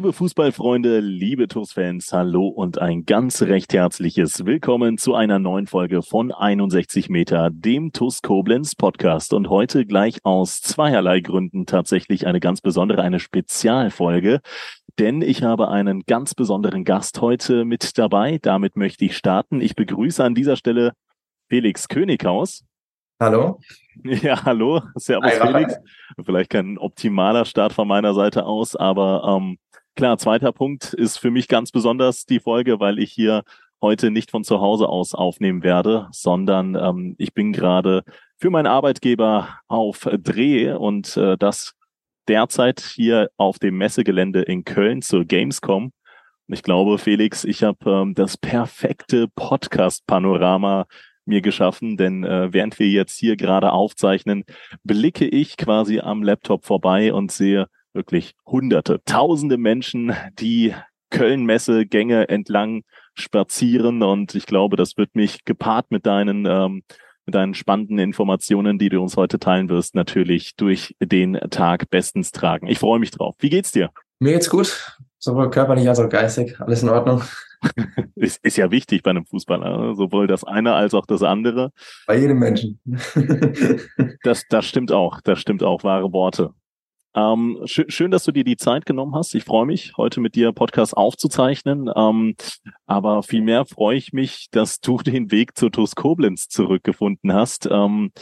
Liebe Fußballfreunde, liebe TuS-Fans, hallo und ein ganz recht herzliches Willkommen zu einer neuen Folge von 61 Meter, dem TuS Koblenz Podcast. Und heute gleich aus zweierlei Gründen tatsächlich eine ganz besondere, eine Spezialfolge. Denn ich habe einen ganz besonderen Gast heute mit dabei. Damit möchte ich starten. Ich begrüße an dieser Stelle Felix Könighaus. Hallo. Ja, hallo. Servus Hi, Felix. Vielleicht kein optimaler Start von meiner Seite aus, aber ähm, Klar, zweiter Punkt ist für mich ganz besonders die Folge, weil ich hier heute nicht von zu Hause aus aufnehmen werde, sondern ähm, ich bin gerade für meinen Arbeitgeber auf Dreh und äh, das derzeit hier auf dem Messegelände in Köln zur Gamescom. Und ich glaube, Felix, ich habe ähm, das perfekte Podcast-Panorama mir geschaffen, denn äh, während wir jetzt hier gerade aufzeichnen, blicke ich quasi am Laptop vorbei und sehe wirklich hunderte, tausende Menschen, die Köln-Messe-Gänge entlang spazieren und ich glaube, das wird mich gepaart mit deinen ähm, mit deinen spannenden Informationen, die du uns heute teilen wirst, natürlich durch den Tag bestens tragen. Ich freue mich drauf. Wie geht's dir? Mir geht's gut, sowohl körperlich als auch geistig. Alles in Ordnung. ist, ist ja wichtig bei einem Fußballer, ne? sowohl das eine als auch das andere. Bei jedem Menschen. das, das stimmt auch. Das stimmt auch. Wahre Worte. Ähm, sch schön, dass du dir die Zeit genommen hast. Ich freue mich, heute mit dir Podcast aufzuzeichnen. Ähm, aber vielmehr freue ich mich, dass du den Weg zur TuS Koblenz zurückgefunden hast. Ähm,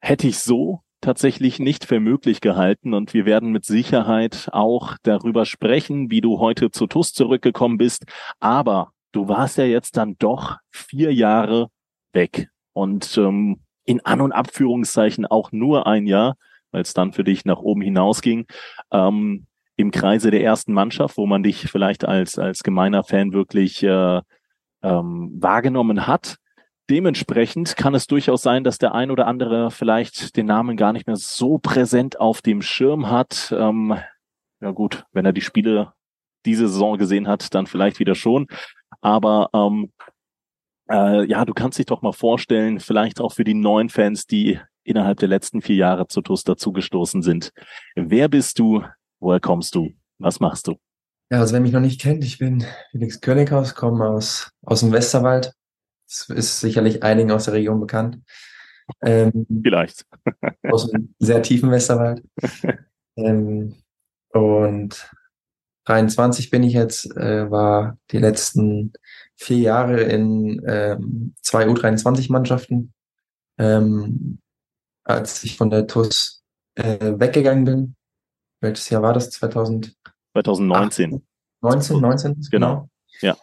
hätte ich so tatsächlich nicht für möglich gehalten und wir werden mit Sicherheit auch darüber sprechen, wie du heute zur TuS zurückgekommen bist. Aber du warst ja jetzt dann doch vier Jahre weg und ähm, in An- und Abführungszeichen auch nur ein Jahr weil es dann für dich nach oben hinausging. Ähm, Im Kreise der ersten Mannschaft, wo man dich vielleicht als, als gemeiner Fan wirklich äh, ähm, wahrgenommen hat. Dementsprechend kann es durchaus sein, dass der ein oder andere vielleicht den Namen gar nicht mehr so präsent auf dem Schirm hat. Ähm, ja gut, wenn er die Spiele diese Saison gesehen hat, dann vielleicht wieder schon. Aber ähm, äh, ja, du kannst dich doch mal vorstellen, vielleicht auch für die neuen Fans, die innerhalb der letzten vier Jahre zu TUS dazugestoßen sind. Wer bist du? Woher kommst du? Was machst du? Ja, also wer mich noch nicht kennt, ich bin Felix Könighaus, komme aus, aus dem Westerwald. Das ist sicherlich einigen aus der Region bekannt. Ähm, Vielleicht. aus einem sehr tiefen Westerwald. Ähm, und 23 bin ich jetzt, äh, war die letzten vier Jahre in ähm, zwei U23-Mannschaften. Ähm, als ich von der TUS äh, weggegangen bin. Welches Jahr war das? 2000? 2019. 19, 19? Genau. Ja.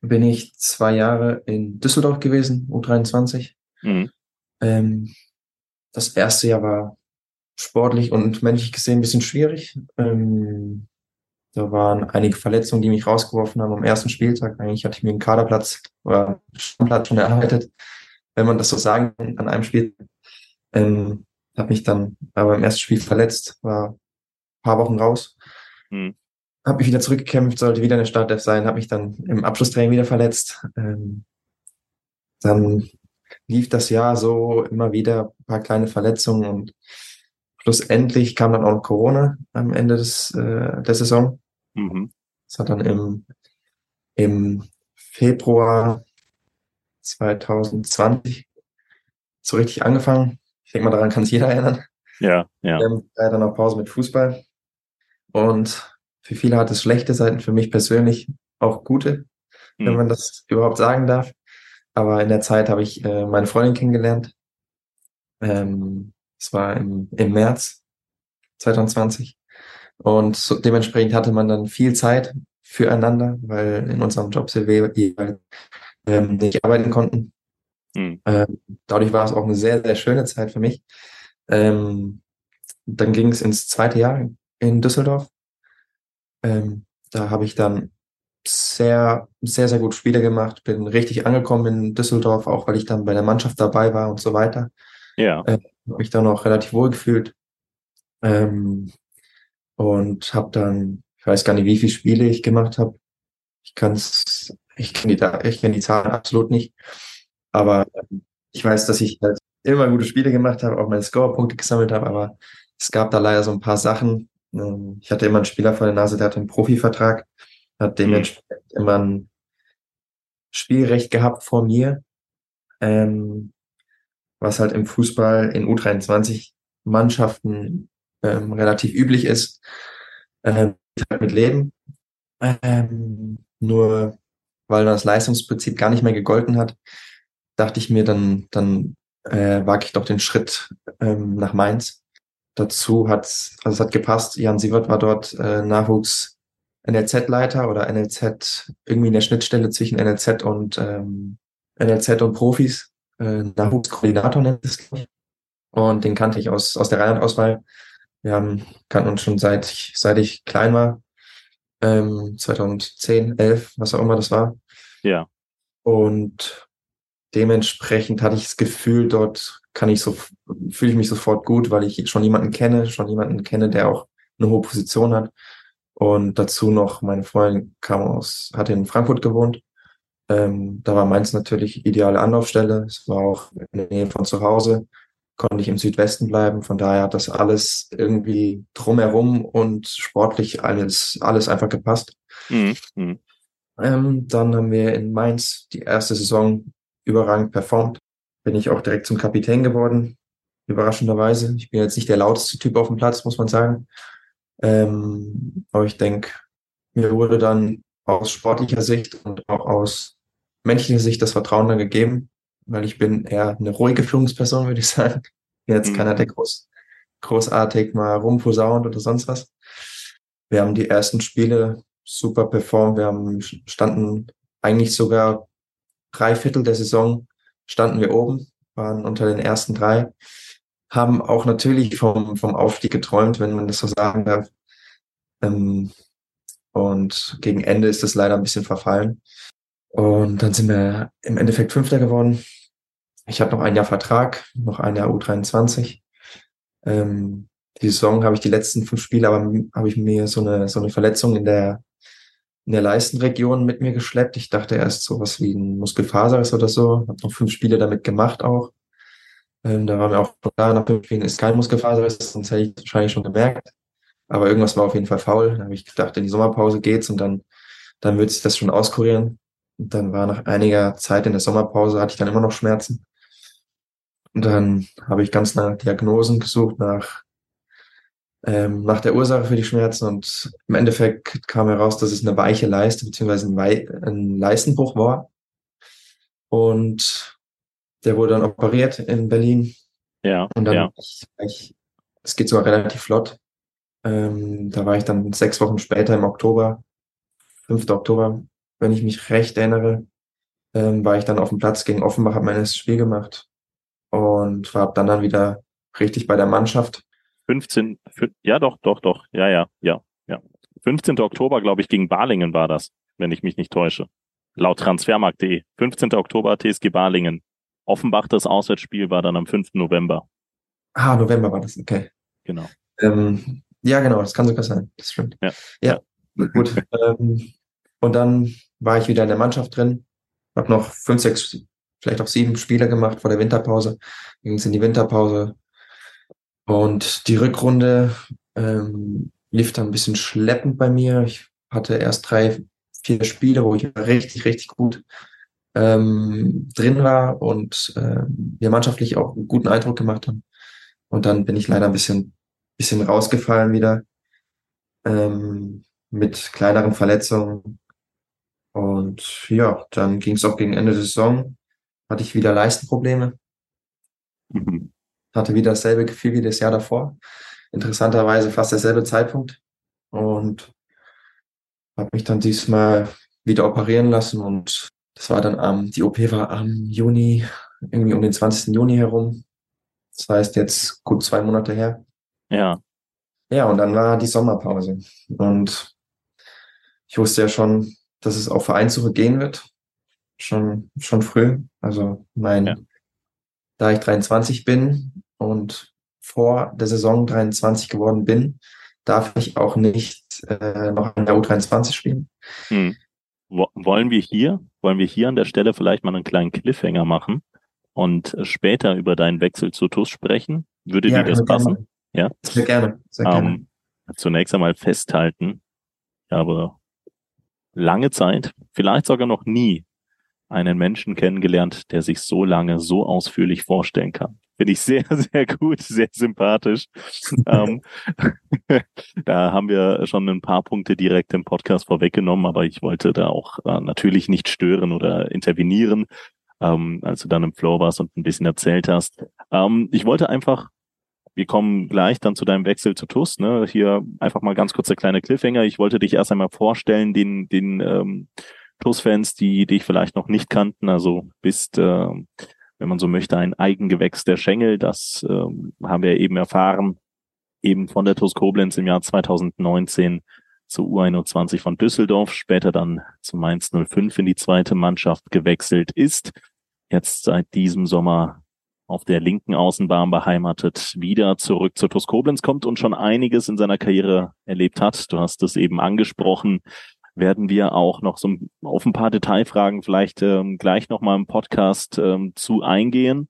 Bin ich zwei Jahre in Düsseldorf gewesen, U23. Mhm. Ähm, das erste Jahr war sportlich und menschlich gesehen ein bisschen schwierig. Ähm, da waren einige Verletzungen, die mich rausgeworfen haben am ersten Spieltag. Eigentlich hatte ich mir einen Kaderplatz oder einen Stammplatz schon erarbeitet, wenn man das so sagen kann, an einem Spiel. Ähm, habe mich dann aber im ersten Spiel verletzt, war ein paar Wochen raus. Mhm. Habe mich wieder zurückgekämpft, sollte wieder eine Startelf sein, habe mich dann im Abschlusstraining wieder verletzt. Ähm, dann lief das Jahr so immer wieder ein paar kleine Verletzungen und schlussendlich kam dann auch Corona am Ende des, äh, der Saison. Mhm. Das hat dann im, im Februar 2020 so richtig angefangen. Ich denke mal, daran kann sich jeder erinnern. Ja, ja. Wir haben dann auch Pause mit Fußball. Und für viele hat es schlechte Seiten, für mich persönlich auch gute, mhm. wenn man das überhaupt sagen darf. Aber in der Zeit habe ich äh, meine Freundin kennengelernt. Ähm, es war im, im März 2020. Und so, dementsprechend hatte man dann viel Zeit füreinander, weil in unserem Job wir ähm, nicht arbeiten konnten. Mhm. Ähm, dadurch war es auch eine sehr, sehr schöne Zeit für mich. Ähm, dann ging es ins zweite Jahr in Düsseldorf. Ähm, da habe ich dann sehr, sehr, sehr gut Spiele gemacht, bin richtig angekommen in Düsseldorf, auch weil ich dann bei der Mannschaft dabei war und so weiter. Ja. Äh, habe mich dann auch relativ wohl gefühlt. Ähm, und habe dann, ich weiß gar nicht, wie viele Spiele ich gemacht habe. Ich kann es, ich kenne die, ich kenn die Zahlen absolut nicht. Aber ich weiß, dass ich halt immer gute Spiele gemacht habe, auch meine Scorerpunkte gesammelt habe, aber es gab da leider so ein paar Sachen. Ähm, ich hatte immer einen Spieler vor der Nase, der hatte einen Profivertrag, hat dementsprechend mhm. immer ein Spielrecht gehabt vor mir, ähm, was halt im Fußball in U23 Mannschaften ähm, relativ üblich ist, ähm, halt mit Leben. Ähm, nur weil das Leistungsprinzip gar nicht mehr gegolten hat, dachte ich mir, dann, dann äh, wage ich doch den Schritt ähm, nach Mainz. Dazu hat also es hat gepasst. Jan Sievert war dort äh, Nachwuchs NLZ-Leiter oder NLZ irgendwie in der Schnittstelle zwischen NLZ und ähm, NLZ und Profis. Äh, Nachwuchskoordinator nennt es. Und den kannte ich aus, aus der Rheinland-Auswahl. Wir haben, kannten uns schon seit ich, seit ich klein war. Ähm, 2010, 11, was auch immer das war. Ja. Und dementsprechend hatte ich das Gefühl, dort kann ich so, fühle ich mich sofort gut, weil ich schon jemanden kenne, schon jemanden kenne, der auch eine hohe Position hat. Und dazu noch, meine Freundin kam aus, hatte in Frankfurt gewohnt. Ähm, da war Mainz natürlich ideale Anlaufstelle. Es war auch in der Nähe von zu Hause konnte ich im Südwesten bleiben. Von daher hat das alles irgendwie drumherum und sportlich alles, alles einfach gepasst. Mhm. mhm. Ähm, dann haben wir in Mainz die erste Saison überragend performt. Bin ich auch direkt zum Kapitän geworden. Überraschenderweise. Ich bin jetzt nicht der lauteste Typ auf dem Platz, muss man sagen. Ähm, aber ich denke, mir wurde dann aus sportlicher Sicht und auch aus menschlicher Sicht das Vertrauen dann gegeben, weil ich bin eher eine ruhige Führungsperson, würde ich sagen. Jetzt mhm. keiner, der groß, großartig mal rumposaunt oder sonst was. Wir haben die ersten Spiele super performt. Wir haben, standen eigentlich sogar drei Viertel der Saison standen wir oben, waren unter den ersten drei, haben auch natürlich vom, vom Aufstieg geträumt, wenn man das so sagen darf. Ähm, und gegen Ende ist das leider ein bisschen verfallen. Und dann sind wir im Endeffekt Fünfter geworden. Ich habe noch ein Jahr Vertrag, noch ein Jahr U23. Ähm, die Saison habe ich die letzten fünf Spiele, aber habe ich mir so eine, so eine Verletzung in der, in der Leistenregion mit mir geschleppt. Ich dachte erst sowas wie ein Muskelfaserriss oder so. Habe noch fünf Spiele damit gemacht auch. Ähm, da war mir auch klar, nach fünf Spielen ist kein Muskelfaserriss, sonst hätte ich wahrscheinlich schon gemerkt. Aber irgendwas war auf jeden Fall faul. Da habe ich gedacht, in die Sommerpause geht's und dann, dann wird sich das schon auskurieren. Und dann war nach einiger Zeit in der Sommerpause, hatte ich dann immer noch Schmerzen. Und dann habe ich ganz nach Diagnosen gesucht, nach, ähm, nach der Ursache für die Schmerzen. Und im Endeffekt kam heraus, dass es eine weiche Leiste beziehungsweise ein, Wei ein Leistenbruch war. Und der wurde dann operiert in Berlin. Ja. Und dann, ja. ich, es geht sogar relativ flott. Ähm, da war ich dann sechs Wochen später im Oktober, 5. Oktober, wenn ich mich recht erinnere, ähm, war ich dann auf dem Platz gegen Offenbach, habe mein erstes Spiel gemacht und war dann dann wieder richtig bei der Mannschaft. 15, ja doch, doch, doch, ja, ja, ja, ja. 15. Oktober, glaube ich, gegen Balingen war das, wenn ich mich nicht täusche. Laut transfermarkt.de. 15. Oktober TSG Balingen. Offenbach, das Auswärtsspiel war dann am 5. November. Ah, November war das, okay. Genau. Ähm, ja, genau, das kann sogar sein. Das stimmt. Ja. Ja, gut. ähm, und dann war ich wieder in der Mannschaft drin. Hab noch fünf, sechs vielleicht auch sieben Spiele gemacht vor der Winterpause. Ging es in die Winterpause. Und die Rückrunde ähm, lief dann ein bisschen schleppend bei mir. Ich hatte erst drei, vier Spiele, wo ich richtig, richtig gut ähm, drin war und äh, wir mannschaftlich auch einen guten Eindruck gemacht haben. Und dann bin ich leider ein bisschen, bisschen rausgefallen wieder ähm, mit kleineren Verletzungen. Und ja, dann ging es auch gegen Ende der Saison hatte ich wieder Leistenprobleme. Mhm. Hatte wieder dasselbe Gefühl wie das Jahr davor. Interessanterweise fast derselbe Zeitpunkt. Und habe mich dann diesmal wieder operieren lassen und das war dann am, die OP war am Juni, irgendwie um den 20. Juni herum. Das heißt jetzt gut zwei Monate her. Ja. Ja, und dann war die Sommerpause. Und ich wusste ja schon, dass es auf Vereinssuche gehen wird. Schon, schon früh. Also mein, ja. da ich 23 bin und vor der Saison 23 geworden bin, darf ich auch nicht äh, noch in der U23 spielen. Hm. Wollen wir hier, wollen wir hier an der Stelle vielleicht mal einen kleinen Cliffhanger machen und später über deinen Wechsel zu TUS sprechen? Würde ja, dir das passen? Ja. Sehr gerne. Sehr gerne. Ähm, zunächst einmal festhalten. Ich habe lange Zeit, vielleicht sogar noch nie, einen Menschen kennengelernt, der sich so lange so ausführlich vorstellen kann. Finde ich sehr, sehr gut, sehr sympathisch. ähm, da haben wir schon ein paar Punkte direkt im Podcast vorweggenommen, aber ich wollte da auch äh, natürlich nicht stören oder intervenieren, ähm, als du dann im Flow warst und ein bisschen erzählt hast. Ähm, ich wollte einfach wir kommen gleich dann zu deinem Wechsel zu TUS. Ne? Hier einfach mal ganz kurz der kleine Cliffhanger. Ich wollte dich erst einmal vorstellen, den, den ähm, TUS-Fans, die dich vielleicht noch nicht kannten. Also bist, äh, wenn man so möchte, ein Eigengewächs der Schengel. Das äh, haben wir eben erfahren, eben von der TUS Koblenz im Jahr 2019 zur U21 von Düsseldorf, später dann zu Mainz 05 in die zweite Mannschaft gewechselt ist. Jetzt seit diesem Sommer auf der linken Außenbahn beheimatet, wieder zurück zur TuS Koblenz kommt und schon einiges in seiner Karriere erlebt hat. Du hast es eben angesprochen. Werden wir auch noch so auf ein paar Detailfragen vielleicht ähm, gleich nochmal im Podcast ähm, zu eingehen.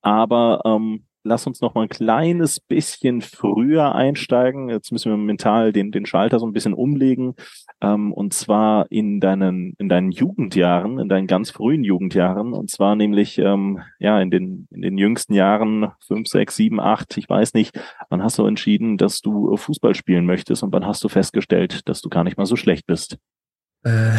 Aber ähm, lass uns noch mal ein kleines bisschen früher einsteigen. Jetzt müssen wir mental den, den Schalter so ein bisschen umlegen. Ähm, und zwar in deinen, in deinen Jugendjahren, in deinen ganz frühen Jugendjahren. Und zwar nämlich, ähm, ja, in den, in den jüngsten Jahren, fünf, sechs, sieben, acht, ich weiß nicht. Wann hast du entschieden, dass du Fußball spielen möchtest? Und wann hast du festgestellt, dass du gar nicht mal so schlecht bist? Äh.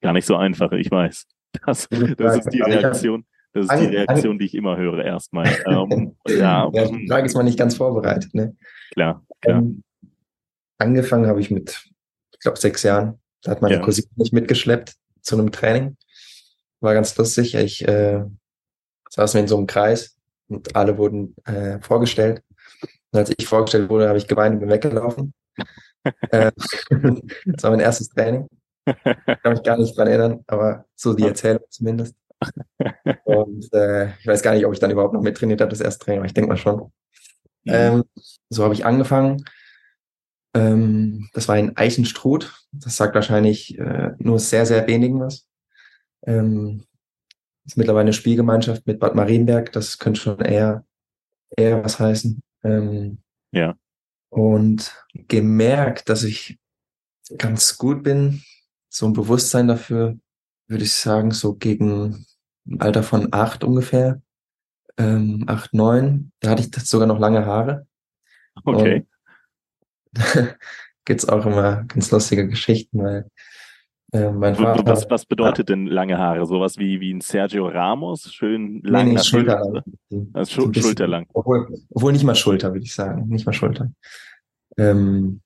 gar nicht so einfach, ich weiß. Das, das ist die Reaktion. Das ist die Reaktion, die ich immer höre erstmal. Ähm, ja, ja, die Frage ist mal nicht ganz vorbereitet. Ne? Klar, klar. Ähm, angefangen habe ich mit, ich glaube, sechs Jahren. Da hat meine ja. Cousine mich mitgeschleppt zu einem Training. War ganz lustig. Ich äh, saßen wir in so einem Kreis und alle wurden äh, vorgestellt. Und als ich vorgestellt wurde, habe ich geweint und bin weggelaufen. äh, das war mein erstes Training. Ich kann mich gar nicht dran erinnern, aber so die Erzählung zumindest und äh, ich weiß gar nicht, ob ich dann überhaupt noch mittrainiert habe, das erste Training, aber ich denke mal schon. Mhm. Ähm, so habe ich angefangen. Ähm, das war in Eichenstruth. Das sagt wahrscheinlich äh, nur sehr, sehr wenigen was. Ähm, ist mittlerweile eine Spielgemeinschaft mit Bad Marienberg. Das könnte schon eher, eher was heißen. Ähm, ja. Und gemerkt, dass ich ganz gut bin, so ein Bewusstsein dafür, würde ich sagen, so gegen im Alter von acht ungefähr, ähm, acht, neun. Da hatte ich sogar noch lange Haare. Okay. gibt's auch immer ganz lustige Geschichten, weil äh, mein Vater. Was, was bedeutet denn lange Haare? Sowas wie, wie ein Sergio Ramos? Schön lang. Nee, nee, schulterlang. Also Schul bisschen, schulterlang. Obwohl, obwohl nicht mal Schulter, würde ich sagen. Nicht mal Schulter. Ähm,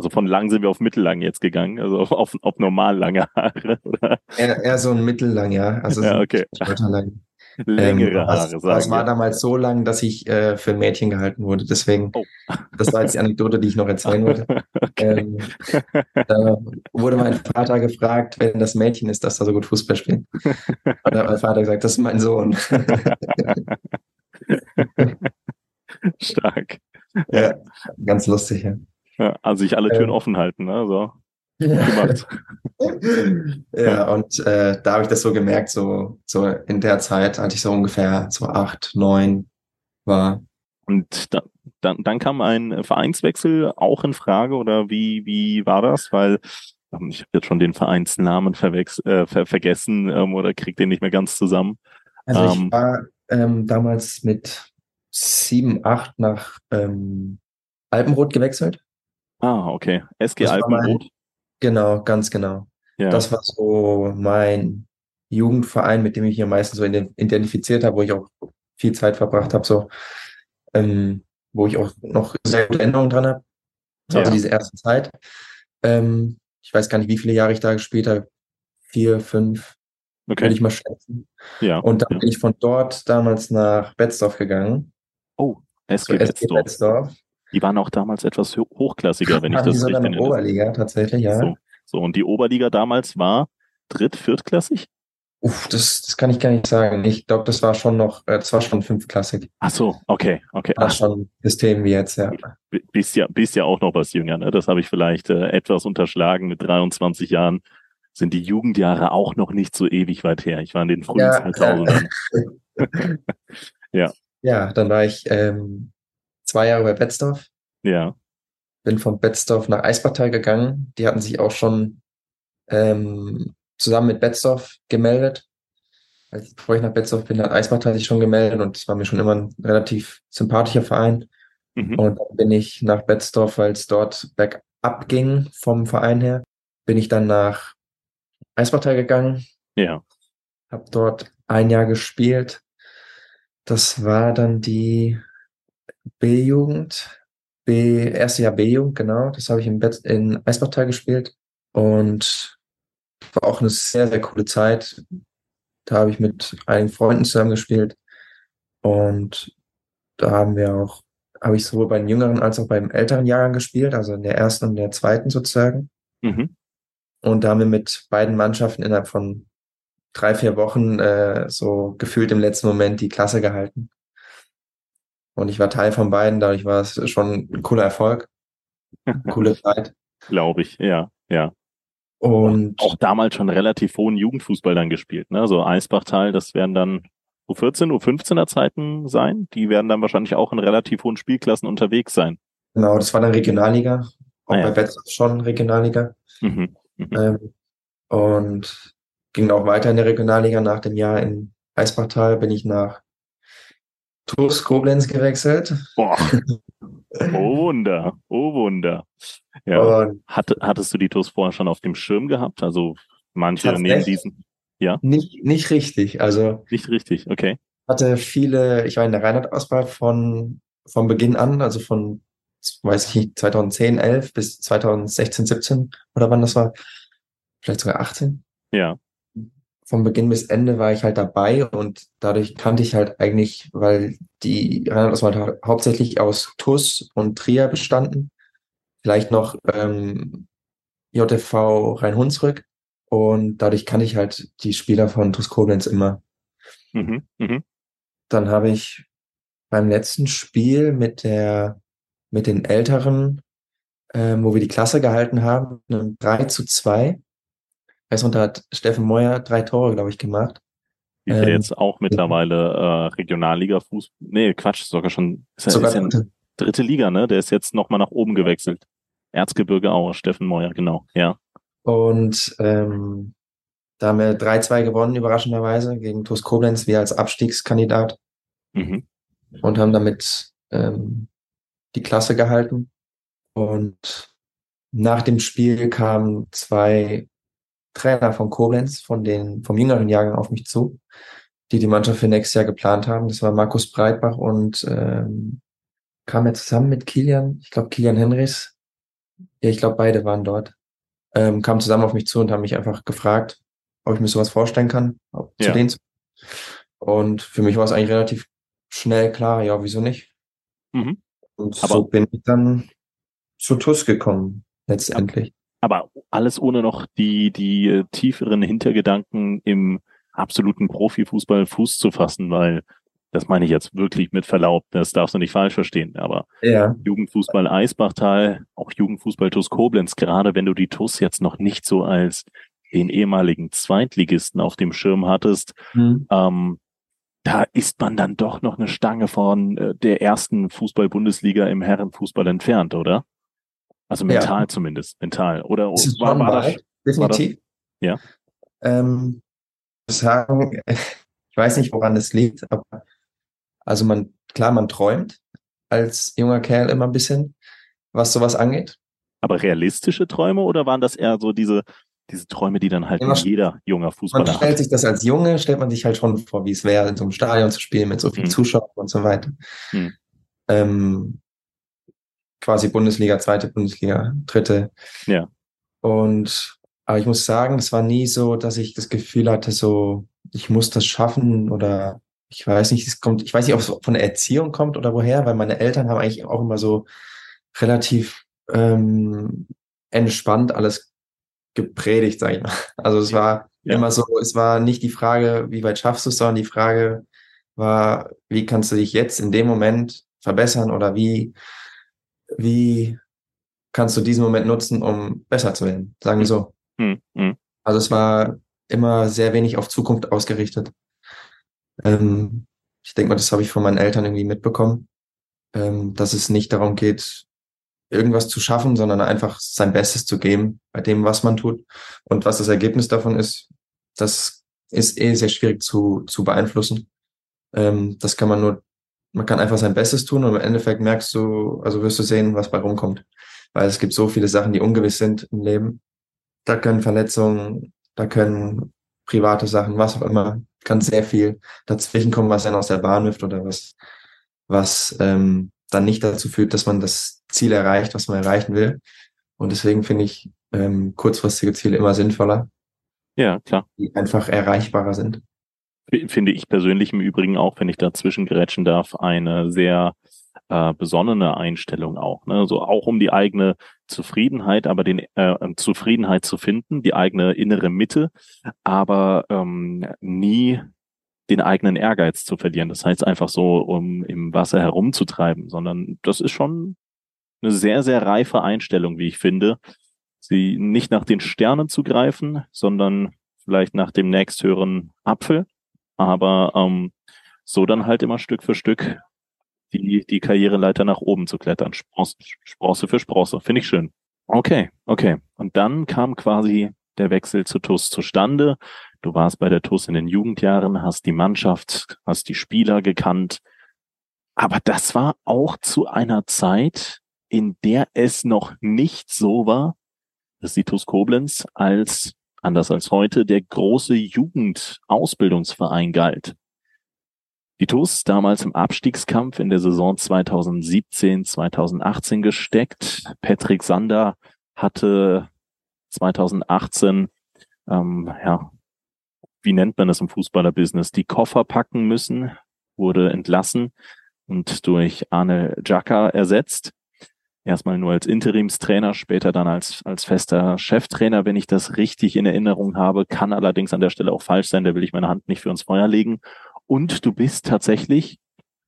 also von lang sind wir auf mittellang jetzt gegangen, also auf, auf, auf normal lange Haare? Eher, eher so ein mittellang, ja. Also ja, okay. lang. Längere ähm, Haare, sagen Das war damals so lang, dass ich äh, für ein Mädchen gehalten wurde. Deswegen, oh. das war jetzt die Anekdote, die ich noch erzählen wollte. okay. ähm, da wurde mein Vater gefragt, wenn das Mädchen ist, dass er so gut Fußball spielt. Und da hat mein Vater gesagt, das ist mein Sohn. Stark. Ja, ganz lustig, ja. Ja, also sich alle Türen ähm, offen halten, ne? So. Gemacht. ja, und äh, da habe ich das so gemerkt, so, so in der Zeit, als ich so ungefähr so acht, neun war. Und da, dann, dann kam ein Vereinswechsel auch in Frage oder wie, wie war das? Weil ähm, ich habe jetzt schon den Vereinsnamen äh, ver vergessen ähm, oder krieg den nicht mehr ganz zusammen. Also ich ähm, war ähm, damals mit sieben, acht nach Alpenrot gewechselt. Ah, okay. SG Alpenrot. Genau, ganz genau. Ja. Das war so mein Jugendverein, mit dem ich mich am meisten so identifiziert habe, wo ich auch viel Zeit verbracht habe, so ähm, wo ich auch noch sehr gute Erinnerungen dran habe. Also ja. diese erste Zeit. Ähm, ich weiß gar nicht, wie viele Jahre ich da gespielt habe. Vier, fünf, okay. würde ich mal schätzen. Ja. Und dann ja. bin ich von dort damals nach Betzdorf gegangen. Oh, SG, SG Betzdorf. Die waren auch damals etwas hochklassiger, wenn ich das richtig erinnere. Oberliga tatsächlich, ja. So, So, und die Oberliga damals war dritt-, viertklassig? Uff, das, das kann ich gar nicht sagen. Ich glaube, das war schon noch, äh, das war schon fünfklassig. Ach so, okay, okay. War schon System wie jetzt, ja. Bist ja, bist ja auch noch was jünger, ne? Das habe ich vielleicht äh, etwas unterschlagen. Mit 23 Jahren sind die Jugendjahre auch noch nicht so ewig weit her. Ich war in den frühen ja, 2000ern. ja. Ja, dann war ich ähm, zwei Jahre bei Betzdorf. Ja. Bin von Betzdorf nach Eisbachtal gegangen. Die hatten sich auch schon ähm, zusammen mit Betzdorf gemeldet. Als bevor ich nach Betzdorf bin, hat Eisbachtal sich schon gemeldet und es war mir schon immer ein relativ sympathischer Verein. Mhm. Und dann bin ich nach Betzdorf, weil es dort bergab ging vom Verein her, bin ich dann nach Eisbachtal gegangen. Ja. Hab dort ein Jahr gespielt. Das war dann die B-Jugend, B, erste Jahr B-Jugend, genau. Das habe ich im Bett in Eisbachtal gespielt und war auch eine sehr, sehr coole Zeit. Da habe ich mit einigen Freunden zusammen gespielt und da haben wir auch, habe ich sowohl bei den jüngeren als auch beim älteren Jahrgang gespielt, also in der ersten und der zweiten sozusagen. Mhm. Und da haben wir mit beiden Mannschaften innerhalb von drei, vier Wochen äh, so gefühlt im letzten Moment die Klasse gehalten. Und ich war Teil von beiden, dadurch war es schon ein cooler Erfolg. Coole Zeit. Glaube ich, ja, ja. Und auch damals schon relativ hohen Jugendfußball dann gespielt, ne? So Eisbachtal, das werden dann U14, U15er Zeiten sein. Die werden dann wahrscheinlich auch in relativ hohen Spielklassen unterwegs sein. Genau, das war dann Regionalliga. Auch ah, ja. bei Betz schon Regionalliga. Mhm. Mhm. Ähm, und ging auch weiter in der Regionalliga. Nach dem Jahr in Eisbachtal bin ich nach TuS Koblenz gewechselt. Boah. Oh Wunder, oh Wunder. Ja. Hat, hattest du die TuS vorher schon auf dem Schirm gehabt? Also manche nehmen diesen. Ja. Nicht, nicht richtig. Also. Nicht richtig, okay. Hatte viele, ich war in der Reinhardt-Auswahl von, von Beginn an, also von, weiß ich nicht, 2010, 11 bis 2016, 17 oder wann das war. Vielleicht sogar 18. Ja vom Beginn bis Ende war ich halt dabei und dadurch kannte ich halt eigentlich, weil die Rheinland-Auswahl hauptsächlich aus TUS und Trier bestanden, vielleicht noch ähm, JFV Rhein-Hunsrück und dadurch kannte ich halt die Spieler von TUS Koblenz immer. Mhm, mh. Dann habe ich beim letzten Spiel mit der mit den Älteren, ähm, wo wir die Klasse gehalten haben, einem 3 zu 2, Weiß und da hat Steffen Meuer drei Tore, glaube ich, gemacht. Ist ähm, jetzt auch mittlerweile äh, Regionalliga Fußball. Nee, Quatsch, sogar schon. Ist er, sogar ist dritte. dritte Liga, ne? Der ist jetzt nochmal nach oben gewechselt. Erzgebirge Aue, Steffen Meuer, genau, ja. Und ähm, da haben wir 3-2 gewonnen, überraschenderweise, gegen TuS Koblenz, wir als Abstiegskandidat. Mhm. Und haben damit ähm, die Klasse gehalten. Und nach dem Spiel kamen zwei Trainer von Koblenz, von den, vom jüngeren Jahrgang auf mich zu, die die Mannschaft für nächstes Jahr geplant haben. Das war Markus Breitbach und ähm, kam er zusammen mit Kilian, ich glaube Kilian Henrys. Ja, ich glaube beide waren dort. Ähm, kamen zusammen auf mich zu und haben mich einfach gefragt, ob ich mir sowas vorstellen kann, ob, ja. zu denen. Und für mich war es eigentlich relativ schnell klar, ja, wieso nicht? Mhm. Und Aber so bin ich dann zu TUS gekommen, letztendlich aber alles ohne noch die, die äh, tieferen Hintergedanken im absoluten Profifußball Fuß zu fassen, weil das meine ich jetzt wirklich mit Verlaub, das darfst du nicht falsch verstehen, aber ja. Jugendfußball Eisbachtal, auch Jugendfußball TuS Koblenz, gerade wenn du die TuS jetzt noch nicht so als den ehemaligen Zweitligisten auf dem Schirm hattest, mhm. ähm, da ist man dann doch noch eine Stange von äh, der ersten Fußball-Bundesliga im Herrenfußball entfernt, oder? Also mental ja. zumindest, mental. Oder war, war, das, definitiv. War das, ja. Ähm, sagen, ich weiß nicht, woran es liegt, aber also man, klar, man träumt als junger Kerl immer ein bisschen, was sowas angeht. Aber realistische Träume oder waren das eher so diese, diese Träume, die dann halt ja, jeder junger Fußballer hat? Man stellt sich das als Junge, stellt man sich halt schon vor, wie es wäre, in so einem Stadion zu spielen mit so vielen hm. Zuschauern und so weiter. Hm. Ähm, quasi Bundesliga, zweite Bundesliga, dritte. Ja. Und aber ich muss sagen, es war nie so, dass ich das Gefühl hatte, so ich muss das schaffen oder ich weiß nicht, es kommt, ich weiß nicht, ob es von der Erziehung kommt oder woher, weil meine Eltern haben eigentlich auch immer so relativ ähm, entspannt alles gepredigt, sag ich mal. Also es war ja. immer so, es war nicht die Frage, wie weit schaffst du es, sondern die Frage war, wie kannst du dich jetzt in dem Moment verbessern oder wie, wie kannst du diesen Moment nutzen, um besser zu werden, sagen wir so. Mhm. Mhm. Also es war immer sehr wenig auf Zukunft ausgerichtet. Ähm, ich denke mal, das habe ich von meinen Eltern irgendwie mitbekommen, ähm, dass es nicht darum geht, irgendwas zu schaffen, sondern einfach sein Bestes zu geben bei dem, was man tut. Und was das Ergebnis davon ist, das ist eh sehr schwierig zu, zu beeinflussen. Ähm, das kann man nur, man kann einfach sein Bestes tun und im Endeffekt merkst du, also wirst du sehen, was bei rumkommt. Weil es gibt so viele Sachen, die ungewiss sind im Leben. Da können Verletzungen, da können private Sachen, was auch immer, kann sehr viel dazwischen kommen, was einen aus der Bahn wirft oder was, was ähm, dann nicht dazu führt, dass man das Ziel erreicht, was man erreichen will. Und deswegen finde ich ähm, kurzfristige Ziele immer sinnvoller. Ja, klar. Die einfach erreichbarer sind. Finde ich persönlich im Übrigen auch, wenn ich dazwischen gerätschen darf, eine sehr äh, besonnene Einstellung auch. Ne? So auch um die eigene Zufriedenheit, aber den äh, Zufriedenheit zu finden, die eigene innere Mitte, aber ähm, nie den eigenen Ehrgeiz zu verlieren. Das heißt einfach so, um im Wasser herumzutreiben, sondern das ist schon eine sehr, sehr reife Einstellung, wie ich finde. Sie nicht nach den Sternen zu greifen, sondern vielleicht nach dem nächsthöheren Apfel, aber ähm, so dann halt immer Stück für Stück die, die Karriereleiter nach oben zu klettern. Sprosse, Sprosse für Sprosse. Finde ich schön. Okay, okay. Und dann kam quasi der Wechsel zu TUS zustande. Du warst bei der TUS in den Jugendjahren, hast die Mannschaft, hast die Spieler gekannt. Aber das war auch zu einer Zeit, in der es noch nicht so war, dass die TUS Koblenz als, anders als heute, der große Jugendausbildungsverein galt. Die TuS damals im Abstiegskampf in der Saison 2017, 2018 gesteckt. Patrick Sander hatte 2018, ähm, ja, wie nennt man das im Fußballerbusiness, die Koffer packen müssen, wurde entlassen und durch Arne Jaka ersetzt. Erstmal nur als Interimstrainer, später dann als, als fester Cheftrainer, wenn ich das richtig in Erinnerung habe, kann allerdings an der Stelle auch falsch sein, da will ich meine Hand nicht für uns Feuer legen. Und du bist tatsächlich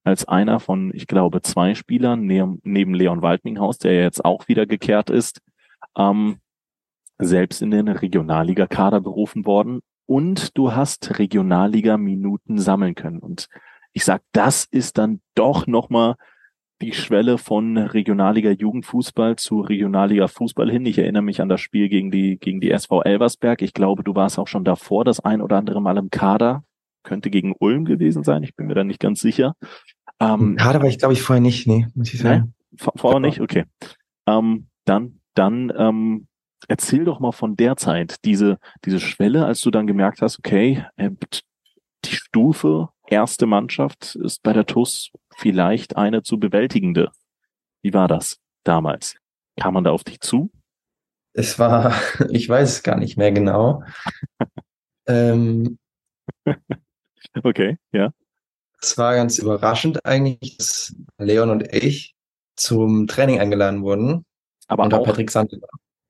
als einer von, ich glaube, zwei Spielern neben Leon Waldminghaus, der jetzt auch wieder gekehrt ist, ähm, selbst in den Regionalliga-Kader berufen worden. Und du hast Regionalliga-Minuten sammeln können. Und ich sag, das ist dann doch nochmal die Schwelle von Regionalliga Jugendfußball zu Regionalliga Fußball hin. Ich erinnere mich an das Spiel gegen die, gegen die SV Elversberg. Ich glaube, du warst auch schon davor das ein oder andere Mal im Kader könnte gegen Ulm gewesen sein, ich bin mir da nicht ganz sicher. Ähm, Kader war ich, glaube ich, vorher nicht, nee, muss ich sagen. Nee, vorher nicht, okay. Ähm, dann, dann ähm, erzähl doch mal von der Zeit, diese, diese Schwelle, als du dann gemerkt hast, okay, äh, die Stufe erste Mannschaft ist bei der TUS vielleicht eine zu bewältigende. Wie war das damals? Kam man da auf dich zu? Es war, ich weiß es gar nicht mehr genau. ähm, Okay, ja. Es war ganz überraschend eigentlich, dass Leon und ich zum Training eingeladen wurden. Aber unter auch, Patrick Sander.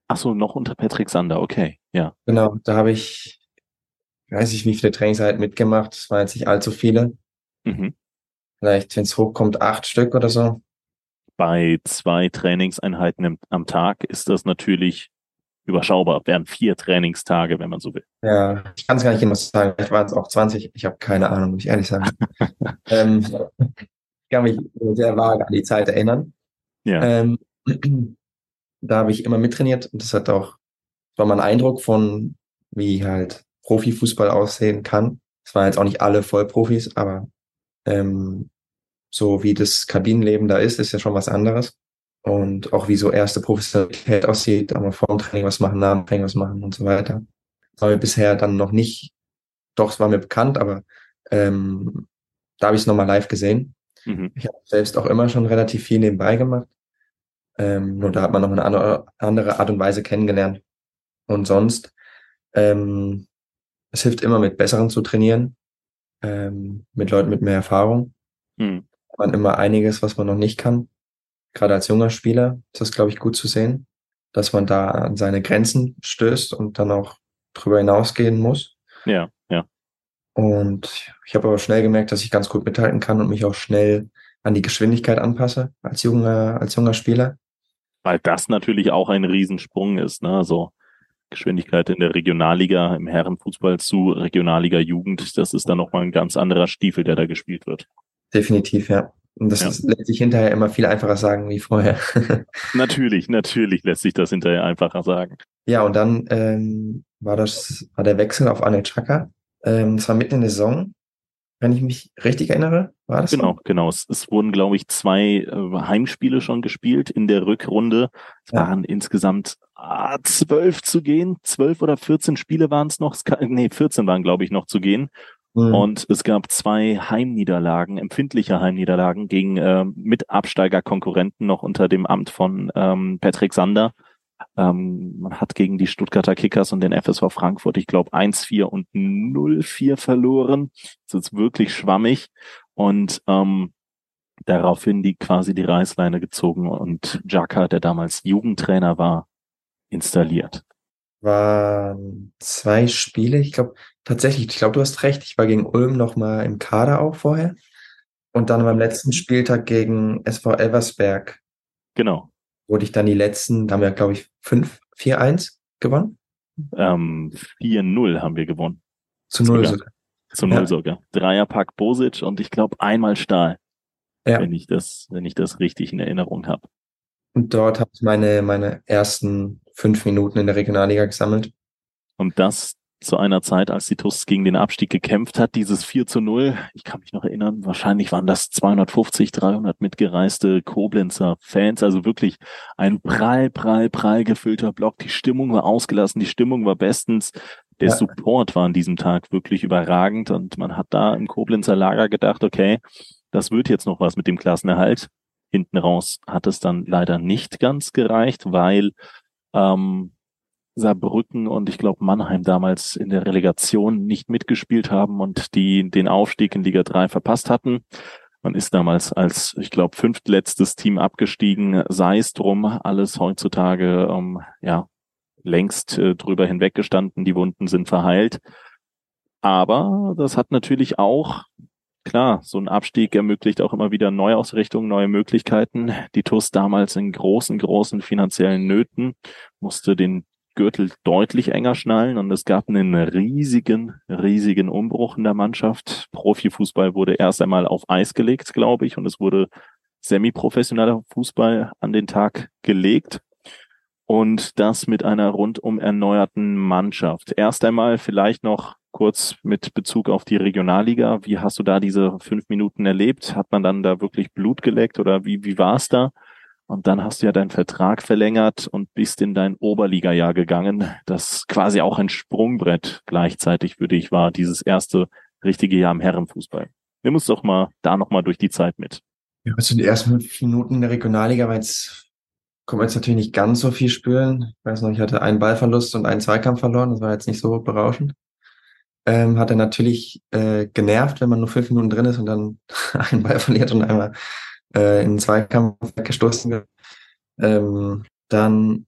Ach so, noch unter Patrick Sander, okay, ja. Genau, da habe ich, weiß ich, wie viele Trainingseinheiten mitgemacht. Es waren jetzt nicht allzu viele. Mhm. Vielleicht, wenn es hochkommt, acht Stück oder so. Bei zwei Trainingseinheiten im, am Tag ist das natürlich überschaubar, wären vier Trainingstage, wenn man so will. Ja, ich kann es gar nicht genau sagen. Vielleicht waren es auch 20. Ich habe keine Ahnung, muss ich ehrlich sagen. ähm, ich kann mich sehr vage an die Zeit erinnern. Ja. Ähm, da habe ich immer mittrainiert und das hat auch, war mein Eindruck von, wie halt Profifußball aussehen kann. Es waren jetzt auch nicht alle Vollprofis, aber ähm, so wie das Kabinenleben da ist, ist ja schon was anderes und auch wie so erste Professionalität aussieht, einmal vor dem Training was machen, nach dem Training was machen und so weiter. Das war mir bisher dann noch nicht, doch, es war mir bekannt, aber ähm, da habe ich es nochmal live gesehen. Mhm. Ich habe selbst auch immer schon relativ viel nebenbei gemacht. Ähm, nur da hat man noch eine andere, Art und Weise kennengelernt. Und sonst, ähm, es hilft immer mit Besseren zu trainieren, ähm, mit Leuten mit mehr Erfahrung. Mhm. Man immer einiges, was man noch nicht kann gerade als junger Spieler ist das, glaube ich, gut zu sehen. dass man da an seine Grenzen stößt und dann auch drüber hinausgehen muss. Ja, ja. Und ich habe aber schnell gemerkt, dass ich ganz gut mithalten kann und mich auch schnell an die Geschwindigkeit anpasse als junger, als junger Spieler. Weil das natürlich auch ein Riesensprung ist, ne? Also Geschwindigkeit in der Regionalliga, im Herrenfußball zu Regionalliga Jugend, das ist dann nochmal ein ganz anderer Stiefel, der da gespielt wird. Definitiv, ja. Und das ja. lässt sich hinterher immer viel einfacher sagen wie vorher. natürlich, natürlich lässt sich das hinterher einfacher sagen. Ja, und dann ähm, war das, war der Wechsel auf Anel Chaka. Ähm, das war mitten in der Saison. Wenn ich mich richtig erinnere, war das Genau, so? genau. Es, es wurden, glaube ich, zwei äh, Heimspiele schon gespielt in der Rückrunde. Es ja. waren insgesamt ah, zwölf zu gehen. Zwölf oder vierzehn Spiele waren es noch. Nee, 14 waren, glaube ich, noch zu gehen. Mhm. Und es gab zwei Heimniederlagen, empfindliche Heimniederlagen gegen äh, Mitabsteigerkonkurrenten noch unter dem Amt von ähm, Patrick Sander. Ähm, man hat gegen die Stuttgarter Kickers und den FSV Frankfurt, ich glaube, 1-4 und 0-4 verloren. Das ist wirklich schwammig. Und ähm, daraufhin die quasi die Reißleine gezogen und Jaka, der damals Jugendtrainer war, installiert. Waren zwei Spiele, ich glaube tatsächlich, ich glaube, du hast recht, ich war gegen Ulm nochmal im Kader auch vorher. Und dann beim letzten Spieltag gegen SV Elversberg. Genau wurde ich dann die letzten, da haben wir, glaube ich, 5, 4-1 gewonnen. Ähm, 4-0 haben wir gewonnen. Zu null sogar. Zu null ja. sogar. Dreierpack Bosic und ich glaube einmal Stahl. Ja. Wenn ich das, wenn ich das richtig in Erinnerung habe. Und dort habe ich meine, meine ersten fünf Minuten in der Regionalliga gesammelt. Und das zu einer Zeit, als die TUS gegen den Abstieg gekämpft hat, dieses 4 zu 0. Ich kann mich noch erinnern, wahrscheinlich waren das 250, 300 mitgereiste Koblenzer Fans, also wirklich ein prall, prall, prall gefüllter Block. Die Stimmung war ausgelassen, die Stimmung war bestens. Der ja. Support war an diesem Tag wirklich überragend und man hat da im Koblenzer Lager gedacht, okay, das wird jetzt noch was mit dem Klassenerhalt. Hinten raus hat es dann leider nicht ganz gereicht, weil ähm, Saarbrücken und ich glaube Mannheim damals in der Relegation nicht mitgespielt haben und die den Aufstieg in Liga 3 verpasst hatten. Man ist damals als, ich glaube, fünftletztes Team abgestiegen, sei es drum, alles heutzutage ähm, ja längst äh, drüber hinweggestanden, die Wunden sind verheilt. Aber das hat natürlich auch, klar, so ein Abstieg ermöglicht auch immer wieder Neuausrichtungen, neue Möglichkeiten. Die TUS damals in großen, großen finanziellen Nöten, musste den Gürtel deutlich enger schnallen und es gab einen riesigen, riesigen Umbruch in der Mannschaft. Profifußball wurde erst einmal auf Eis gelegt, glaube ich, und es wurde semi-professioneller Fußball an den Tag gelegt. Und das mit einer rundum erneuerten Mannschaft. Erst einmal vielleicht noch kurz mit Bezug auf die Regionalliga. Wie hast du da diese fünf Minuten erlebt? Hat man dann da wirklich Blut geleckt oder wie, wie war es da? Und dann hast du ja deinen Vertrag verlängert und bist in dein Oberliga-Jahr gegangen, das quasi auch ein Sprungbrett gleichzeitig für dich war, dieses erste richtige Jahr im Herrenfußball. Nimm uns doch mal da nochmal durch die Zeit mit. Ja, also die ersten fünf Minuten in der Regionalliga war jetzt, konnte man jetzt natürlich nicht ganz so viel spüren. Ich weiß noch, ich hatte einen Ballverlust und einen Zweikampf verloren, das war jetzt nicht so berauschend. Ähm, hat er natürlich äh, genervt, wenn man nur fünf Minuten drin ist und dann einen Ball verliert und einmal äh, in den Zweikampf gestoßen Ähm, dann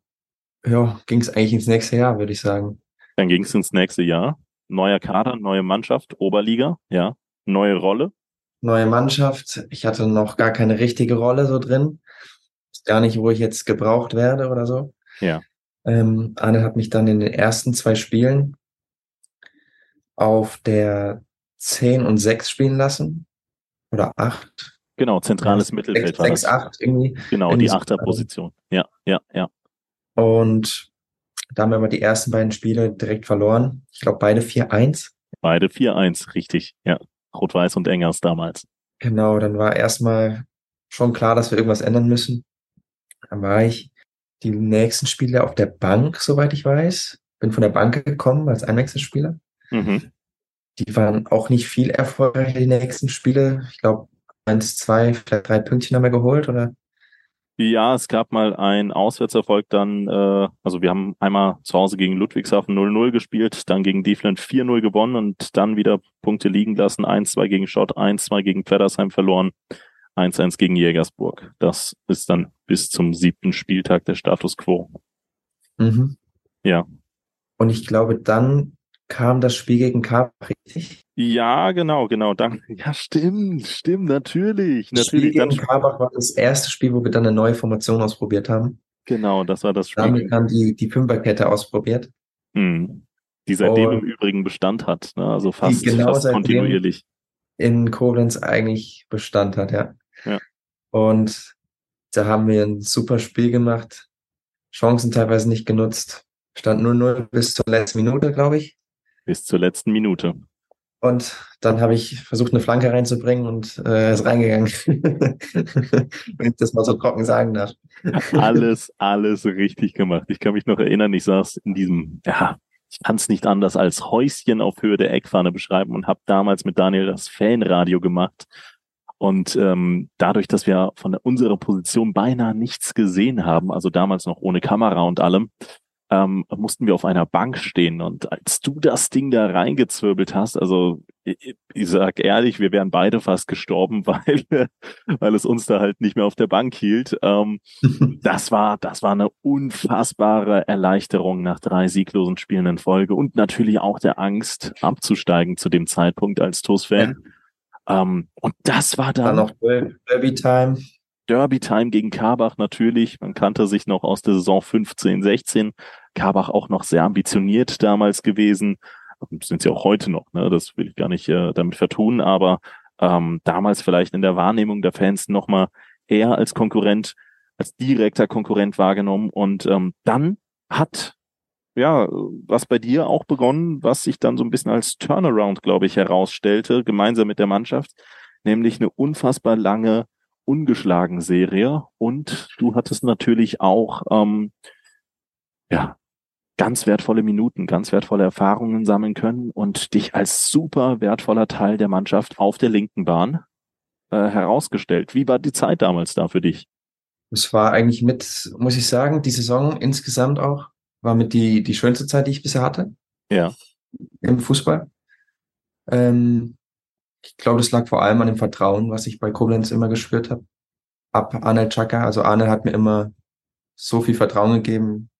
ja, ging es eigentlich ins nächste Jahr, würde ich sagen. Dann ging es ins nächste Jahr. Neuer Kader, neue Mannschaft, Oberliga, ja. Neue Rolle. Neue Mannschaft. Ich hatte noch gar keine richtige Rolle so drin. Gar nicht, wo ich jetzt gebraucht werde oder so. Ja. Ähm, Arne hat mich dann in den ersten zwei Spielen auf der 10 und 6 spielen lassen. Oder 8. Genau, zentrales ja, Mittelfeld 6, war 6, 8 irgendwie. Genau, die Achterposition. Ja, ja, ja. Und da haben wir aber die ersten beiden Spiele direkt verloren. Ich glaube, beide 4-1. Beide 4-1, richtig. Ja, Rot-Weiß und Engers damals. Genau, dann war erstmal schon klar, dass wir irgendwas ändern müssen. Dann war ich die nächsten Spiele auf der Bank, soweit ich weiß. Bin von der Bank gekommen als Einwechselspieler. Mhm. Die waren auch nicht viel erfolgreicher, die nächsten Spiele. Ich glaube, eins, zwei, vielleicht drei Pünktchen haben wir geholt, oder? Ja, es gab mal ein Auswärtserfolg dann, äh, also wir haben einmal zu Hause gegen Ludwigshafen 0-0 gespielt, dann gegen Diefland 4-0 gewonnen und dann wieder Punkte liegen lassen, 1-2 gegen Schott, 1-2 gegen Pfeddersheim verloren, 1-1 gegen Jägersburg. Das ist dann bis zum siebten Spieltag der Status Quo. Mhm. Ja. Und ich glaube, dann kam das Spiel gegen Karp, richtig? Ja, genau, genau. Dann, ja, stimmt, stimmt, natürlich. Das natürlich. Spiel gegen Karbach war das erste Spiel, wo wir dann eine neue Formation ausprobiert haben. Genau, das war das Spiel. Damit haben die, die Fünferkette ausprobiert. Hm. Die seitdem Und im Übrigen Bestand hat, ne? also fast, genau fast kontinuierlich. In Koblenz eigentlich Bestand hat, ja. ja. Und da haben wir ein super Spiel gemacht. Chancen teilweise nicht genutzt. Stand nur 0 bis zur letzten Minute, glaube ich. Bis zur letzten Minute. Und dann habe ich versucht, eine Flanke reinzubringen und äh, ist reingegangen. Wenn ich das mal so trocken sagen darf. alles, alles richtig gemacht. Ich kann mich noch erinnern, ich saß in diesem, ja, ich kann es nicht anders als Häuschen auf Höhe der Eckfahne beschreiben und habe damals mit Daniel das Fanradio gemacht. Und ähm, dadurch, dass wir von unserer Position beinahe nichts gesehen haben, also damals noch ohne Kamera und allem, ähm, mussten wir auf einer Bank stehen. Und als du das Ding da reingezwirbelt hast, also ich, ich sag ehrlich, wir wären beide fast gestorben, weil, weil es uns da halt nicht mehr auf der Bank hielt. Ähm, das war, das war eine unfassbare Erleichterung nach drei sieglosen Spielen in Folge und natürlich auch der Angst abzusteigen zu dem Zeitpunkt als TuS-Fan. Ja. Ähm, und das war dann, dann noch Derby Time. Derby-Time gegen Karbach natürlich. Man kannte sich noch aus der Saison 15, 16. Karbach auch noch sehr ambitioniert damals gewesen. Sind sie auch heute noch, ne? Das will ich gar nicht äh, damit vertun, aber ähm, damals vielleicht in der Wahrnehmung der Fans nochmal eher als Konkurrent, als direkter Konkurrent wahrgenommen. Und ähm, dann hat ja was bei dir auch begonnen, was sich dann so ein bisschen als Turnaround, glaube ich, herausstellte, gemeinsam mit der Mannschaft, nämlich eine unfassbar lange ungeschlagen Serie und du hattest natürlich auch ähm, ja ganz wertvolle Minuten, ganz wertvolle Erfahrungen sammeln können und dich als super wertvoller Teil der Mannschaft auf der linken Bahn äh, herausgestellt. Wie war die Zeit damals da für dich? Es war eigentlich mit, muss ich sagen, die Saison insgesamt auch war mit die die schönste Zeit, die ich bisher hatte. Ja. Im Fußball. Ähm, ich glaube, das lag vor allem an dem Vertrauen, was ich bei Koblenz immer gespürt habe. Ab Arne Chaka. Also Arne hat mir immer so viel Vertrauen gegeben,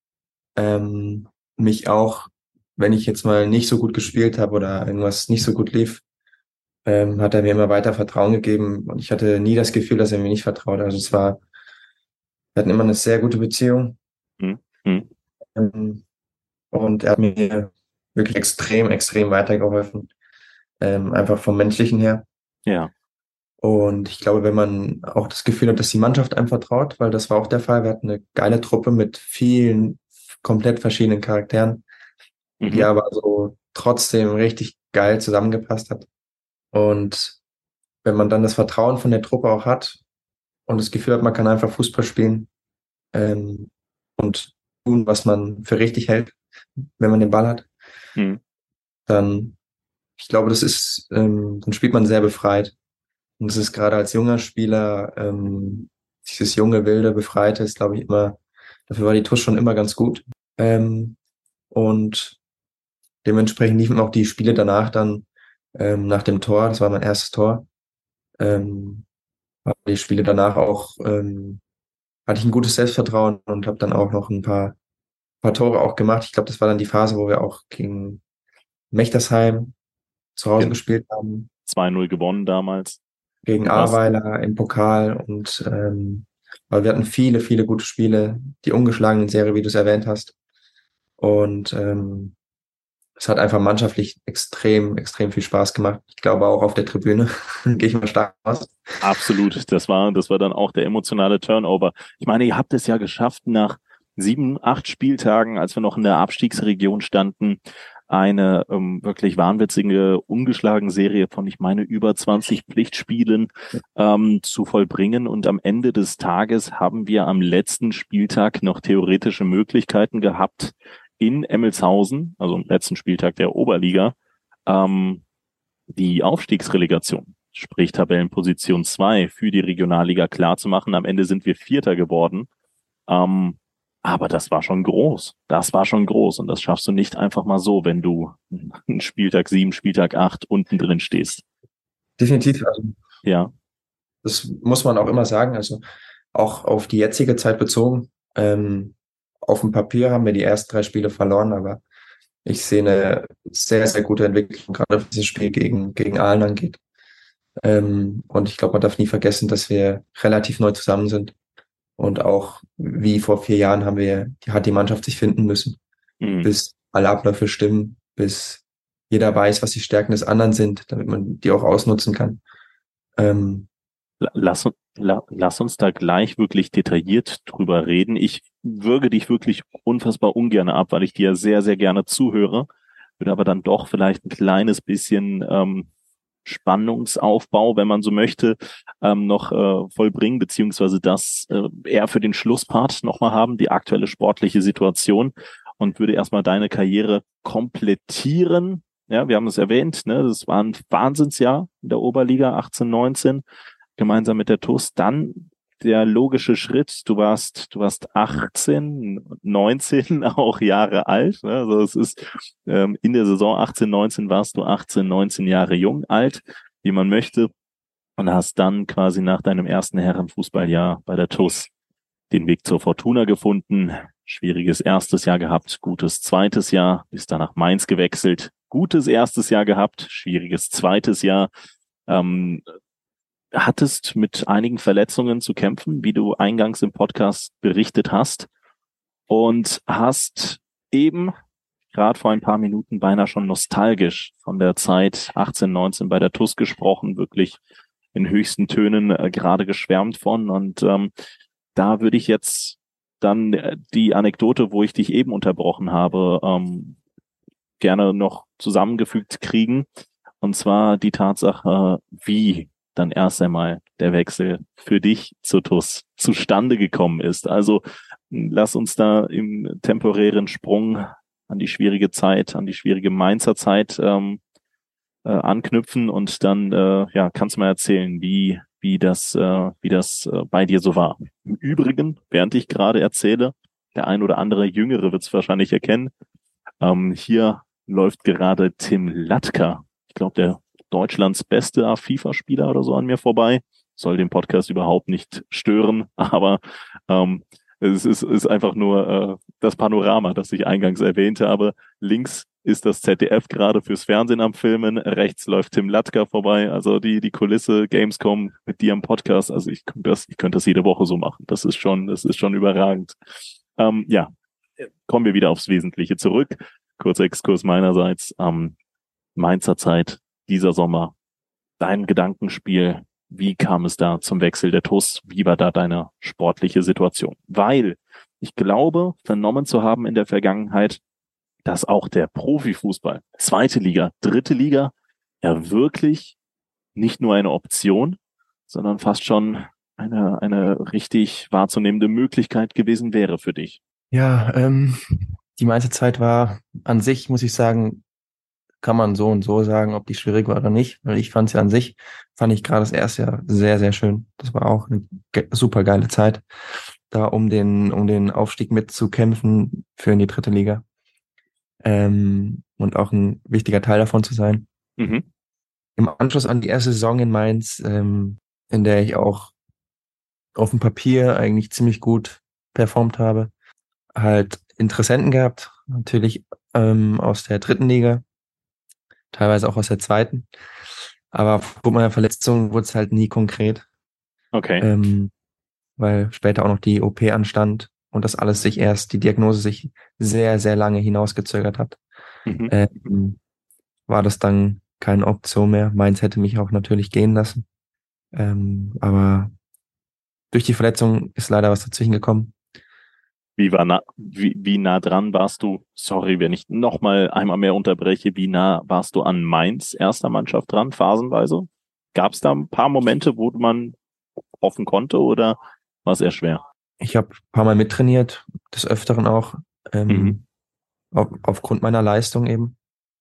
ähm, mich auch, wenn ich jetzt mal nicht so gut gespielt habe oder irgendwas nicht so gut lief, ähm, hat er mir immer weiter Vertrauen gegeben und ich hatte nie das Gefühl, dass er mir nicht vertraut. Also es war, wir hatten immer eine sehr gute Beziehung. Mhm. Ähm, und er hat mir wirklich extrem, extrem weitergeholfen ähm, einfach vom Menschlichen her. Ja. Und ich glaube, wenn man auch das Gefühl hat, dass die Mannschaft einem vertraut, weil das war auch der Fall, wir hatten eine geile Truppe mit vielen komplett verschiedenen Charakteren, mhm. die aber so trotzdem richtig geil zusammengepasst hat. Und wenn man dann das Vertrauen von der Truppe auch hat und das Gefühl hat, man kann einfach Fußball spielen ähm, und tun, was man für richtig hält, wenn man den Ball hat, mhm. dann ich glaube, das ist, ähm, dann spielt man sehr befreit. Und das ist gerade als junger Spieler, ähm, dieses junge, wilde, befreite ist, glaube ich, immer, dafür war die TUS schon immer ganz gut. Ähm, und dementsprechend liefen auch die Spiele danach dann ähm, nach dem Tor, das war mein erstes Tor, ähm, die Spiele danach auch, ähm, hatte ich ein gutes Selbstvertrauen und habe dann auch noch ein paar, paar Tore auch gemacht. Ich glaube, das war dann die Phase, wo wir auch gegen Mechtersheim zu Hause gespielt haben. 2-0 gewonnen damals. Gegen Ahrweiler im Pokal und ähm, weil wir hatten viele, viele gute Spiele, die ungeschlagenen Serie, wie du es erwähnt hast. Und ähm, es hat einfach mannschaftlich extrem, extrem viel Spaß gemacht. Ich glaube auch auf der Tribüne. Gehe ich mal stark aus. Absolut. Das war, das war dann auch der emotionale Turnover. Ich meine, ihr habt es ja geschafft, nach sieben, acht Spieltagen, als wir noch in der Abstiegsregion standen, eine ähm, wirklich wahnwitzige, ungeschlagen Serie von, ich meine, über 20 Pflichtspielen ähm, zu vollbringen. Und am Ende des Tages haben wir am letzten Spieltag noch theoretische Möglichkeiten gehabt, in Emmelshausen, also am letzten Spieltag der Oberliga, ähm, die Aufstiegsrelegation, sprich Tabellenposition 2 für die Regionalliga klar zu machen. Am Ende sind wir Vierter geworden. Ähm, aber das war schon groß. Das war schon groß. Und das schaffst du nicht einfach mal so, wenn du Spieltag sieben, Spieltag acht unten drin stehst. Definitiv. Also, ja. Das muss man auch immer sagen. Also auch auf die jetzige Zeit bezogen. Ähm, auf dem Papier haben wir die ersten drei Spiele verloren, aber ich sehe eine sehr, sehr gute Entwicklung, gerade was dieses Spiel gegen, gegen Aalen angeht. Ähm, und ich glaube, man darf nie vergessen, dass wir relativ neu zusammen sind. Und auch wie vor vier Jahren haben wir, hat die Mannschaft sich finden müssen, mhm. bis alle Abläufe stimmen, bis jeder weiß, was die Stärken des anderen sind, damit man die auch ausnutzen kann. Ähm, lass, lass uns da gleich wirklich detailliert drüber reden. Ich würge dich wirklich unfassbar ungern ab, weil ich dir sehr, sehr gerne zuhöre, würde aber dann doch vielleicht ein kleines bisschen ähm, Spannungsaufbau, wenn man so möchte, ähm, noch äh, vollbringen, beziehungsweise das äh, eher für den Schlusspart nochmal haben, die aktuelle sportliche Situation und würde erstmal deine Karriere komplettieren. Ja, wir haben es erwähnt, ne, das war ein Wahnsinnsjahr in der Oberliga 18, 19, gemeinsam mit der TUS. Dann der logische Schritt, du warst, du warst 18, 19 auch Jahre alt. Ne? Also es ist ähm, in der Saison 18, 19 warst du 18, 19 Jahre jung, alt, wie man möchte, und hast dann quasi nach deinem ersten Herrenfußballjahr bei der TUS den Weg zur Fortuna gefunden. Schwieriges erstes Jahr gehabt, gutes zweites Jahr, bist dann nach Mainz gewechselt, gutes erstes Jahr gehabt, schwieriges zweites Jahr. Ähm, hattest mit einigen Verletzungen zu kämpfen, wie du eingangs im Podcast berichtet hast. Und hast eben gerade vor ein paar Minuten beinahe schon nostalgisch von der Zeit 18, 19 bei der TUS gesprochen, wirklich in höchsten Tönen äh, gerade geschwärmt von. Und ähm, da würde ich jetzt dann äh, die Anekdote, wo ich dich eben unterbrochen habe, ähm, gerne noch zusammengefügt kriegen. Und zwar die Tatsache, wie dann erst einmal der Wechsel für dich zu TUS zustande gekommen ist. Also lass uns da im temporären Sprung an die schwierige Zeit, an die schwierige Mainzer Zeit ähm, äh, anknüpfen und dann äh, ja kannst du mal erzählen, wie wie das äh, wie das äh, bei dir so war. Im Übrigen, während ich gerade erzähle, der ein oder andere Jüngere wird es wahrscheinlich erkennen. Ähm, hier läuft gerade Tim Latka. Ich glaube, der Deutschlands beste FIFA-Spieler oder so an mir vorbei. Soll den Podcast überhaupt nicht stören, aber ähm, es ist, ist einfach nur äh, das Panorama, das ich eingangs erwähnte. Aber links ist das ZDF gerade fürs Fernsehen am Filmen, rechts läuft Tim Latka vorbei. Also die, die Kulisse Gamescom mit dir am Podcast. Also ich könnte das, ich könnte das jede Woche so machen. Das ist schon, das ist schon überragend. Ähm, ja, kommen wir wieder aufs Wesentliche zurück. Kurzer Exkurs meinerseits. Ähm, Mainzer Zeit dieser Sommer, dein Gedankenspiel, wie kam es da zum Wechsel der TUS? Wie war da deine sportliche Situation? Weil ich glaube, vernommen zu haben in der Vergangenheit, dass auch der Profifußball, zweite Liga, dritte Liga, ja wirklich nicht nur eine Option, sondern fast schon eine, eine richtig wahrzunehmende Möglichkeit gewesen wäre für dich. Ja, ähm, die meiste Zeit war an sich, muss ich sagen, kann man so und so sagen, ob die schwierig war oder nicht. Weil ich fand es ja an sich, fand ich gerade das erste Jahr sehr, sehr schön. Das war auch eine super geile Zeit, da um den, um den Aufstieg mitzukämpfen für in die dritte Liga. Ähm, und auch ein wichtiger Teil davon zu sein. Mhm. Im Anschluss an die erste Saison in Mainz, ähm, in der ich auch auf dem Papier eigentlich ziemlich gut performt habe, halt Interessenten gehabt, natürlich ähm, aus der dritten Liga, teilweise auch aus der zweiten. Aber aufgrund meiner Verletzung wurde es halt nie konkret. Okay. Ähm, weil später auch noch die OP anstand und das alles sich erst, die Diagnose sich sehr, sehr lange hinausgezögert hat. Mhm. Ähm, war das dann keine Option mehr. Meins hätte mich auch natürlich gehen lassen. Ähm, aber durch die Verletzung ist leider was dazwischen gekommen. Wie, war na, wie, wie nah dran warst du, sorry, wenn ich nochmal einmal mehr unterbreche, wie nah warst du an Mainz erster Mannschaft dran, phasenweise? Gab es da ein paar Momente, wo man hoffen konnte oder war es eher schwer? Ich habe ein paar Mal mittrainiert, des Öfteren auch, ähm, mhm. auf, aufgrund meiner Leistung eben.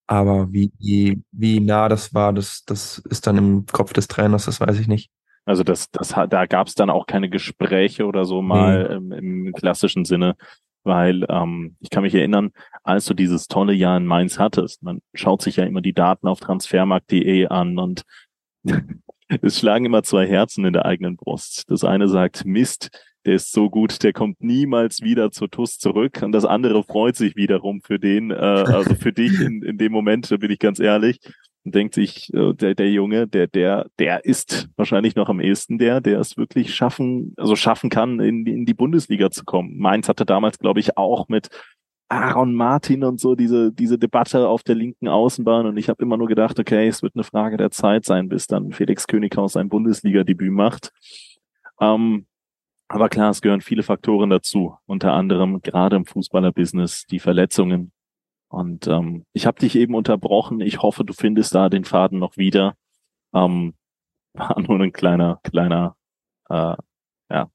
Aber wie, wie, nah das war, das, das ist dann im Kopf des Trainers, das weiß ich nicht. Also das, das, da gab es dann auch keine Gespräche oder so mal mhm. im, im, klassischen Sinne, weil ähm, ich kann mich erinnern, als du dieses tolle Jahr in Mainz hattest, man schaut sich ja immer die Daten auf transfermarkt.de an und es schlagen immer zwei Herzen in der eigenen Brust. Das eine sagt, Mist, der ist so gut, der kommt niemals wieder zur TUS zurück. Und das andere freut sich wiederum für den, äh, also für dich in, in dem Moment, da bin ich ganz ehrlich. Denkt sich, äh, der, der Junge, der, der, der ist wahrscheinlich noch am ehesten der, der es wirklich schaffen, also schaffen kann, in, in die Bundesliga zu kommen. Mainz hatte damals, glaube ich, auch mit Aaron Martin und so diese, diese Debatte auf der linken Außenbahn. Und ich habe immer nur gedacht, okay, es wird eine Frage der Zeit sein, bis dann Felix Könighaus sein Bundesliga-Debüt macht. Ähm, aber klar, es gehören viele Faktoren dazu, unter anderem gerade im Fußballerbusiness die Verletzungen. Und ähm, ich habe dich eben unterbrochen. Ich hoffe, du findest da den Faden noch wieder. Ähm, war nur ein kleiner, kleiner, äh, ja,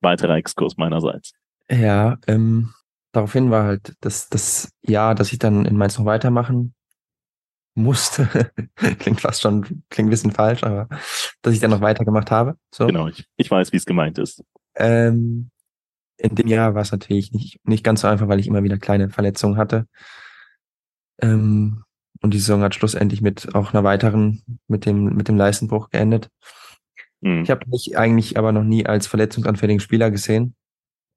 weiterer Exkurs meinerseits. Ja, ähm, daraufhin war halt das, das Jahr, dass ich dann in Mainz noch weitermachen musste. klingt fast schon, klingt ein bisschen falsch, aber dass ich dann noch weitergemacht habe. So. Genau, ich, ich weiß, wie es gemeint ist. Ähm, in dem Jahr war es natürlich nicht, nicht ganz so einfach, weil ich immer wieder kleine Verletzungen hatte. Ähm, und die Saison hat schlussendlich mit auch einer weiteren, mit dem, mit dem Leistenbruch geendet. Mhm. Ich habe mich eigentlich aber noch nie als verletzungsanfälligen Spieler gesehen.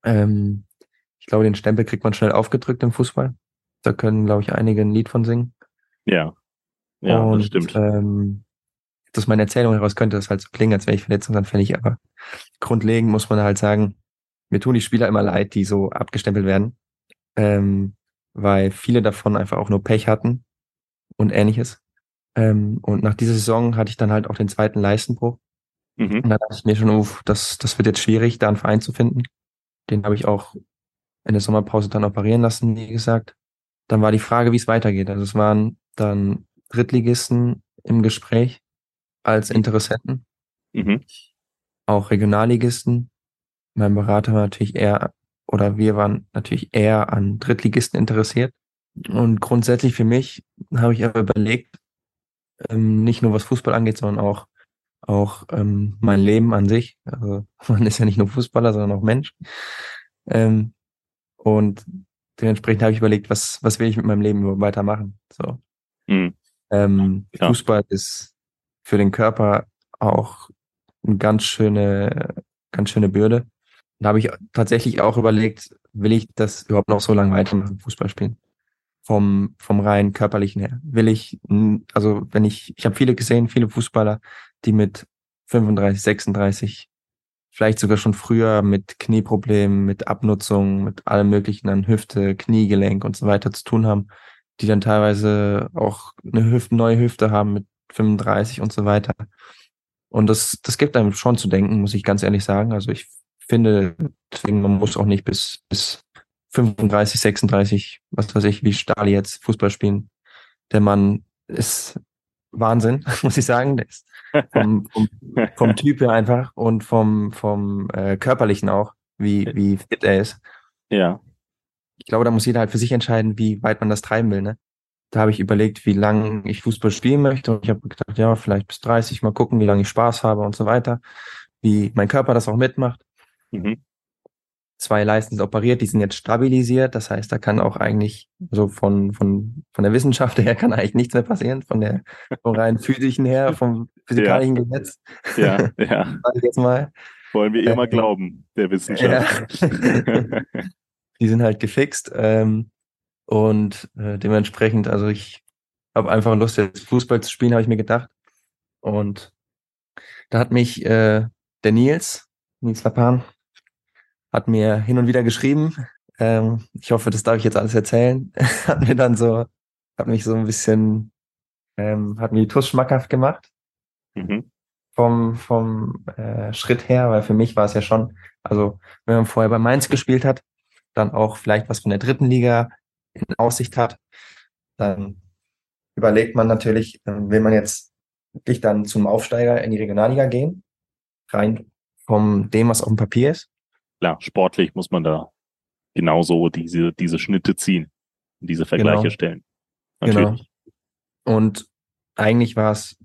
Ähm, ich glaube, den Stempel kriegt man schnell aufgedrückt im Fußball. Da können, glaube ich, einige ein Lied von singen. Ja. Ja, und, das stimmt. Ähm, aus meiner Erzählung heraus könnte das halt so klingen, als wäre ich verletzungsanfällig, aber grundlegend muss man halt sagen, mir tun die Spieler immer leid, die so abgestempelt werden, ähm, weil viele davon einfach auch nur Pech hatten und ähnliches. Ähm, und nach dieser Saison hatte ich dann halt auch den zweiten Leistenbruch. Mhm. Und da dachte ich mir schon, uff, das, das wird jetzt schwierig, da einen Verein zu finden. Den habe ich auch in der Sommerpause dann operieren lassen, wie gesagt. Dann war die Frage, wie es weitergeht. Also es waren dann Drittligisten im Gespräch als Interessenten, mhm. auch Regionalligisten. Mein Berater war natürlich eher, oder wir waren natürlich eher an Drittligisten interessiert. Und grundsätzlich für mich habe ich aber überlegt, ähm, nicht nur was Fußball angeht, sondern auch auch ähm, mein Leben an sich. Also man ist ja nicht nur Fußballer, sondern auch Mensch. Ähm, und dementsprechend habe ich überlegt, was was will ich mit meinem Leben weitermachen. So. Mhm. Ähm, ja. Fußball ist für den Körper auch eine ganz schöne, ganz schöne Bürde. Da habe ich tatsächlich auch überlegt, will ich das überhaupt noch so lange weitermachen, Fußball spielen? Vom, vom rein körperlichen her. Will ich, also wenn ich, ich habe viele gesehen, viele Fußballer, die mit 35, 36, vielleicht sogar schon früher mit Knieproblemen, mit Abnutzung, mit allem möglichen an Hüfte, Kniegelenk und so weiter zu tun haben die dann teilweise auch eine Hüfte, neue Hüfte haben mit 35 und so weiter. Und das, das gibt einem schon zu denken, muss ich ganz ehrlich sagen. Also ich finde, deswegen, man muss auch nicht bis, bis 35, 36, was weiß ich, wie Stali jetzt Fußball spielen. Der Mann ist Wahnsinn, muss ich sagen. Der ist vom, vom, vom Typ her einfach und vom, vom äh, körperlichen auch, wie, wie fit er ist. Ja ich glaube, da muss jeder halt für sich entscheiden, wie weit man das treiben will. Ne? Da habe ich überlegt, wie lange ich Fußball spielen möchte. Und ich habe gedacht, ja, vielleicht bis 30, mal gucken, wie lange ich Spaß habe und so weiter. Wie mein Körper das auch mitmacht. Mhm. Zwei Leisten sind operiert, die sind jetzt stabilisiert. Das heißt, da kann auch eigentlich, so von, von, von der Wissenschaft her kann eigentlich nichts mehr passieren, von der vom rein physischen her, vom physikalischen ja. Gesetz. Ja, ja. Jetzt mal. Wollen wir immer äh, glauben, der Wissenschaft. Ja. die sind halt gefixt. Ähm, und äh, dementsprechend, also ich habe einfach Lust, jetzt Fußball zu spielen, habe ich mir gedacht. Und da hat mich äh, der Nils, Nils Lapan, hat mir hin und wieder geschrieben. Ähm, ich hoffe, das darf ich jetzt alles erzählen. hat mir dann so, hat mich so ein bisschen, ähm, hat mir die TUS schmackhaft gemacht. Mhm. Vom, vom äh, Schritt her, weil für mich war es ja schon, also wenn man vorher bei Mainz gespielt hat, dann auch vielleicht was von der dritten Liga in Aussicht hat, dann überlegt man natürlich, ähm, will man jetzt wirklich dann zum Aufsteiger in die Regionalliga gehen, rein vom dem, was auf dem Papier ist. Klar, sportlich muss man da genauso diese, diese Schnitte ziehen und diese Vergleiche genau. stellen. Natürlich. Genau. Und eigentlich war es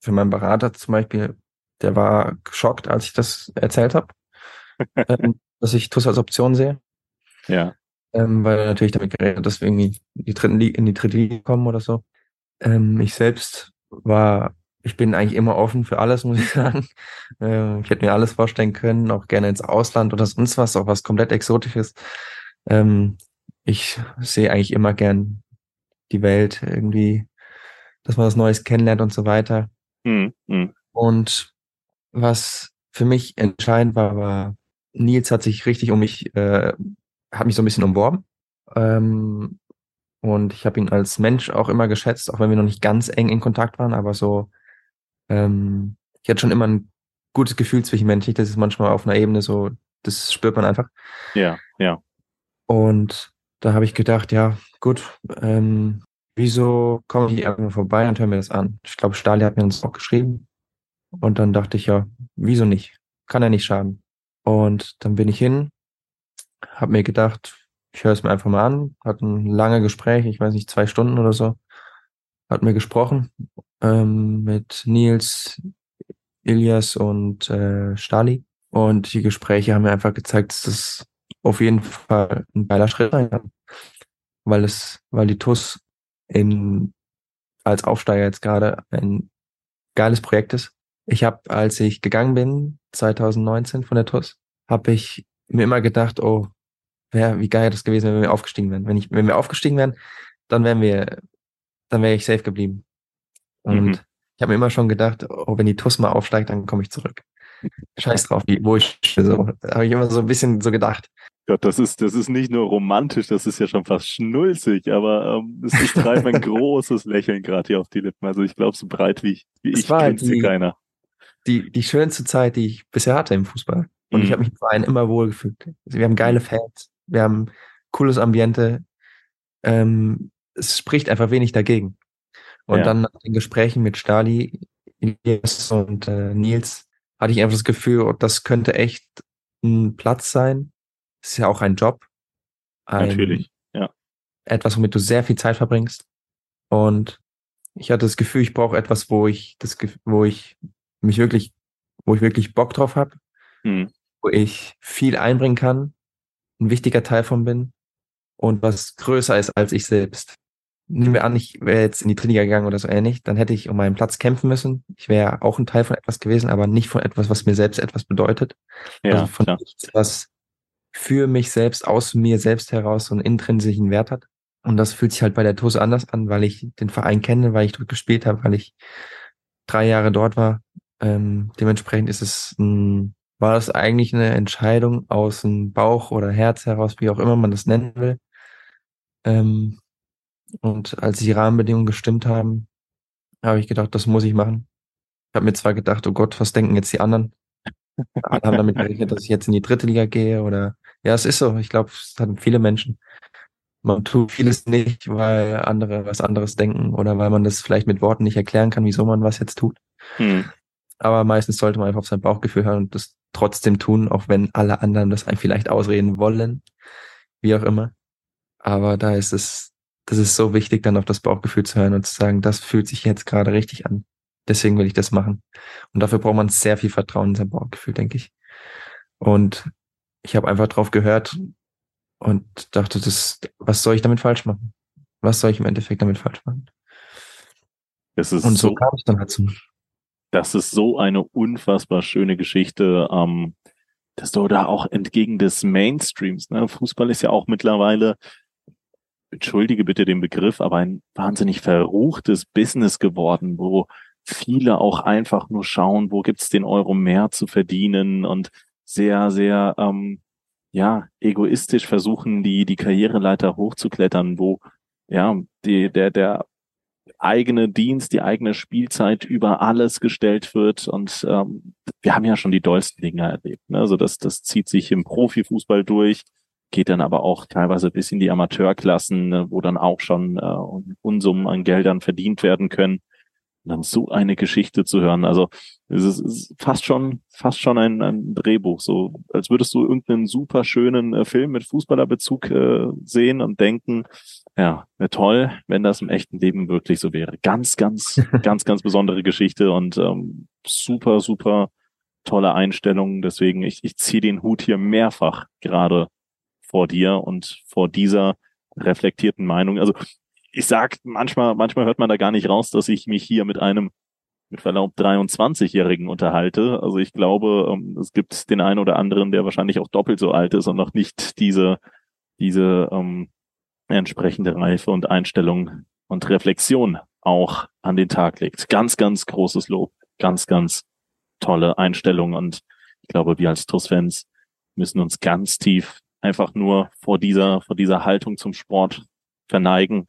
für meinen Berater zum Beispiel, der war geschockt, als ich das erzählt habe, ähm, dass ich TUS als Option sehe. Ja. Ähm, weil er natürlich damit gerechnet, dass wir irgendwie in die, dritten Liga, in die dritte Liga kommen oder so. Ähm, ich selbst war ich bin eigentlich immer offen für alles, muss ich sagen. Ähm, ich hätte mir alles vorstellen können, auch gerne ins Ausland oder sonst was, auch was komplett Exotisches. Ähm, ich sehe eigentlich immer gern die Welt irgendwie, dass man was Neues kennenlernt und so weiter. Mhm. mhm. Und was für mich entscheidend war, war, Nils hat sich richtig um mich, äh, hat mich so ein bisschen umworben. Ähm, und ich habe ihn als Mensch auch immer geschätzt, auch wenn wir noch nicht ganz eng in Kontakt waren, aber so, ähm, ich hatte schon immer ein gutes Gefühl zwischenmenschlich. Das ist manchmal auf einer Ebene so, das spürt man einfach. Ja, ja. Und da habe ich gedacht, ja, gut, ähm, wieso komme ich einfach vorbei und höre mir das an? Ich glaube, Stali hat mir das auch geschrieben. Und dann dachte ich, ja, wieso nicht? Kann ja nicht schaden. Und dann bin ich hin, habe mir gedacht, ich höre es mir einfach mal an, hat ein lange Gespräch, ich weiß nicht, zwei Stunden oder so, hat mir gesprochen ähm, mit Nils, Ilias und äh, Stali. Und die Gespräche haben mir einfach gezeigt, dass das auf jeden Fall ein geiler Schritt sein kann. Weil es, weil die TUS in, als Aufsteiger jetzt gerade ein geiles Projekt ist. Ich habe, als ich gegangen bin, 2019 von der TUS, habe ich mir immer gedacht, oh, wär, wie geil das gewesen, wenn wir aufgestiegen wären. Wenn, ich, wenn wir aufgestiegen wären, dann wären wir, dann wäre ich safe geblieben. Und mhm. ich habe mir immer schon gedacht, oh, wenn die TUS mal aufsteigt, dann komme ich zurück. Scheiß drauf, wie, wo ich so. Habe ich immer so ein bisschen so gedacht. Gott, das ist, das ist nicht nur romantisch, das ist ja schon fast schnulzig, aber ähm, es ist treibt ein großes Lächeln gerade hier auf die Lippen. Also ich glaube, so breit wie, wie ich war grinst die, keiner. Die, die schönste Zeit, die ich bisher hatte im Fußball. Und mhm. ich habe mich im Verein immer wohl gefühlt. Also wir haben geile Fans, wir haben cooles Ambiente. Ähm, es spricht einfach wenig dagegen. Und ja. dann nach den Gesprächen mit Stali, Elias und äh, Nils hatte ich einfach das Gefühl, oh, das könnte echt ein Platz sein. Das ist ja auch ein Job. Ein, Natürlich, ja. Etwas, womit du sehr viel Zeit verbringst. Und ich hatte das Gefühl, ich brauche etwas, wo ich das, wo ich mich wirklich, wo ich wirklich Bock drauf habe, hm. wo ich viel einbringen kann, ein wichtiger Teil von bin und was größer ist als ich selbst nehmen wir an, ich wäre jetzt in die Drittliga gegangen oder so ähnlich, dann hätte ich um meinen Platz kämpfen müssen. Ich wäre auch ein Teil von etwas gewesen, aber nicht von etwas, was mir selbst etwas bedeutet. Ja, also von klar. nichts, was für mich selbst, aus mir selbst heraus so einen intrinsischen Wert hat. Und das fühlt sich halt bei der TUS anders an, weil ich den Verein kenne, weil ich dort gespielt habe, weil ich drei Jahre dort war. Ähm, dementsprechend ist es ein, war das eigentlich eine Entscheidung aus dem Bauch oder Herz heraus, wie auch immer man das nennen will. Ähm, und als die Rahmenbedingungen gestimmt haben, habe ich gedacht, das muss ich machen. Ich habe mir zwar gedacht, oh Gott, was denken jetzt die anderen? Alle haben damit gerechnet, dass ich jetzt in die dritte Liga gehe oder ja, es ist so. Ich glaube, es hatten viele Menschen. Man tut vieles nicht, weil andere was anderes denken oder weil man das vielleicht mit Worten nicht erklären kann, wieso man was jetzt tut. Hm. Aber meistens sollte man einfach auf sein Bauchgefühl hören und das trotzdem tun, auch wenn alle anderen das einem vielleicht ausreden wollen, wie auch immer. Aber da ist es das ist so wichtig, dann auf das Bauchgefühl zu hören und zu sagen, das fühlt sich jetzt gerade richtig an. Deswegen will ich das machen. Und dafür braucht man sehr viel Vertrauen in sein Bauchgefühl, denke ich. Und ich habe einfach drauf gehört und dachte, das, was soll ich damit falsch machen? Was soll ich im Endeffekt damit falsch machen? und so, so kam ich dann zum. Das ist so eine unfassbar schöne Geschichte, ähm, dass du da auch entgegen des Mainstreams, ne? Fußball ist ja auch mittlerweile entschuldige bitte den Begriff, aber ein wahnsinnig verruchtes Business geworden, wo viele auch einfach nur schauen, wo gibt's den Euro mehr zu verdienen und sehr, sehr ähm, ja egoistisch versuchen, die die Karriereleiter hochzuklettern, wo ja die der der eigene Dienst, die eigene Spielzeit über alles gestellt wird und ähm, wir haben ja schon die dollsten Dinge erlebt. Ne? Also das das zieht sich im Profifußball durch geht dann aber auch teilweise bis in die Amateurklassen, ne, wo dann auch schon äh, Unsummen an Geldern verdient werden können. Und dann so eine Geschichte zu hören, also es ist, ist fast schon fast schon ein, ein Drehbuch, so als würdest du irgendeinen super schönen äh, Film mit Fußballerbezug äh, sehen und denken, ja, wäre toll, wenn das im echten Leben wirklich so wäre. Ganz, ganz, ganz, ganz besondere Geschichte und ähm, super, super tolle Einstellungen. Deswegen, ich, ich ziehe den Hut hier mehrfach gerade vor dir und vor dieser reflektierten Meinung. Also ich sag manchmal, manchmal hört man da gar nicht raus, dass ich mich hier mit einem mit Verlaub 23-Jährigen unterhalte. Also ich glaube, ähm, es gibt den einen oder anderen, der wahrscheinlich auch doppelt so alt ist und noch nicht diese, diese ähm, entsprechende Reife und Einstellung und Reflexion auch an den Tag legt. Ganz, ganz großes Lob, ganz, ganz tolle Einstellung und ich glaube, wir als TUS-Fans müssen uns ganz tief einfach nur vor dieser, vor dieser Haltung zum Sport verneigen.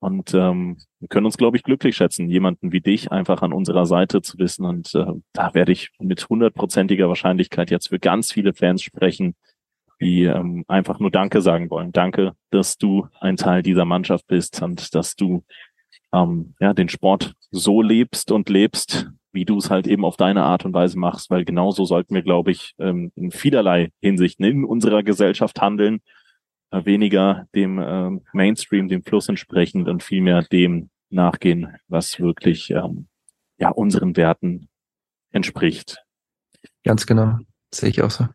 Und ähm, wir können uns, glaube ich, glücklich schätzen, jemanden wie dich einfach an unserer Seite zu wissen. Und äh, da werde ich mit hundertprozentiger Wahrscheinlichkeit jetzt für ganz viele Fans sprechen, die ähm, einfach nur Danke sagen wollen. Danke, dass du ein Teil dieser Mannschaft bist und dass du ähm, ja den Sport so lebst und lebst, wie du es halt eben auf deine Art und Weise machst, weil genauso sollten wir, glaube ich, ähm, in vielerlei Hinsichten in unserer Gesellschaft handeln, äh, weniger dem äh, Mainstream, dem Fluss entsprechend und vielmehr dem nachgehen, was wirklich ähm, ja unseren Werten entspricht. Ganz genau, sehe ich auch so.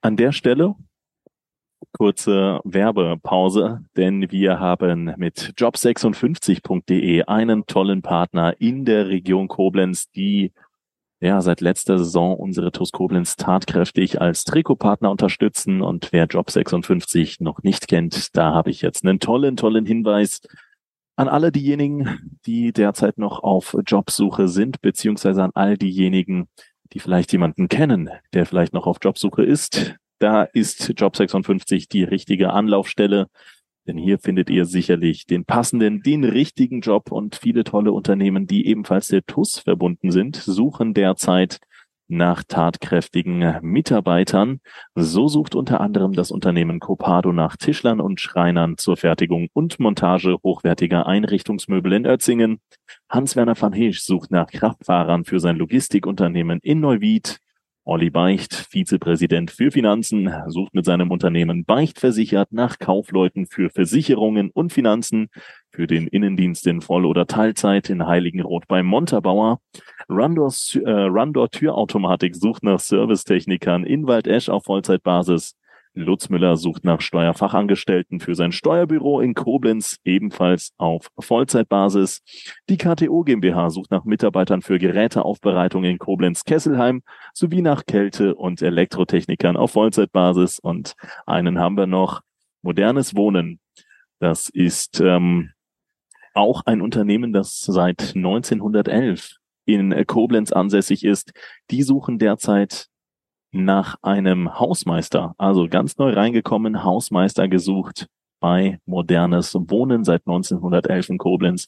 An der Stelle kurze Werbepause, denn wir haben mit job56.de einen tollen Partner in der Region Koblenz, die ja seit letzter Saison unsere TuS Koblenz tatkräftig als Trikotpartner unterstützen. Und wer Job56 noch nicht kennt, da habe ich jetzt einen tollen, tollen Hinweis an alle diejenigen, die derzeit noch auf Jobsuche sind, beziehungsweise an all diejenigen, die vielleicht jemanden kennen, der vielleicht noch auf Jobsuche ist, da ist Job 56 die richtige Anlaufstelle, denn hier findet ihr sicherlich den passenden, den richtigen Job und viele tolle Unternehmen, die ebenfalls der TUS verbunden sind, suchen derzeit nach tatkräftigen Mitarbeitern. So sucht unter anderem das Unternehmen Copado nach Tischlern und Schreinern zur Fertigung und Montage hochwertiger Einrichtungsmöbel in Ötzingen. Hans-Werner van Heesch sucht nach Kraftfahrern für sein Logistikunternehmen in Neuwied. Olli Beicht, Vizepräsident für Finanzen, sucht mit seinem Unternehmen Beicht versichert nach Kaufleuten für Versicherungen und Finanzen für den Innendienst in Voll- oder Teilzeit in Heiligenroth bei Montabauer. Rundor, äh, Rundor Türautomatik sucht nach Servicetechnikern in Waldesch auf Vollzeitbasis. Lutz Müller sucht nach Steuerfachangestellten für sein Steuerbüro in Koblenz, ebenfalls auf Vollzeitbasis. Die KTO GmbH sucht nach Mitarbeitern für Geräteaufbereitung in Koblenz-Kesselheim sowie nach Kälte- und Elektrotechnikern auf Vollzeitbasis. Und einen haben wir noch, modernes Wohnen. Das ist ähm, auch ein Unternehmen, das seit 1911 in Koblenz ansässig ist. Die suchen derzeit nach einem Hausmeister, also ganz neu reingekommen, Hausmeister gesucht bei modernes Wohnen seit 1911 in Koblenz.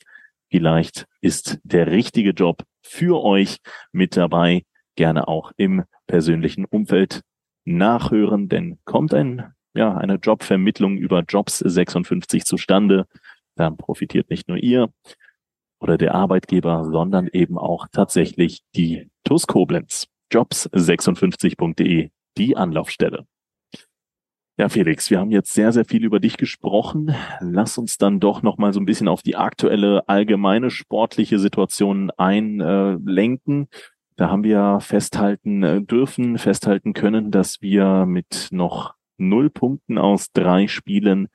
Vielleicht ist der richtige Job für euch mit dabei. Gerne auch im persönlichen Umfeld nachhören, denn kommt ein, ja, eine Jobvermittlung über Jobs 56 zustande, dann profitiert nicht nur ihr oder der Arbeitgeber, sondern eben auch tatsächlich die TUS Koblenz jobs56.de, die Anlaufstelle. Ja, Felix, wir haben jetzt sehr, sehr viel über dich gesprochen. Lass uns dann doch noch mal so ein bisschen auf die aktuelle allgemeine sportliche Situation einlenken. Da haben wir festhalten äh, dürfen, festhalten können, dass wir mit noch null Punkten aus drei Spielen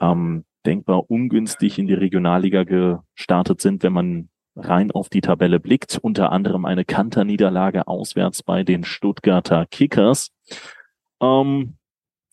ähm, denkbar ungünstig in die Regionalliga gestartet sind, wenn man rein auf die Tabelle blickt, unter anderem eine Kanterniederlage auswärts bei den Stuttgarter Kickers. Ähm,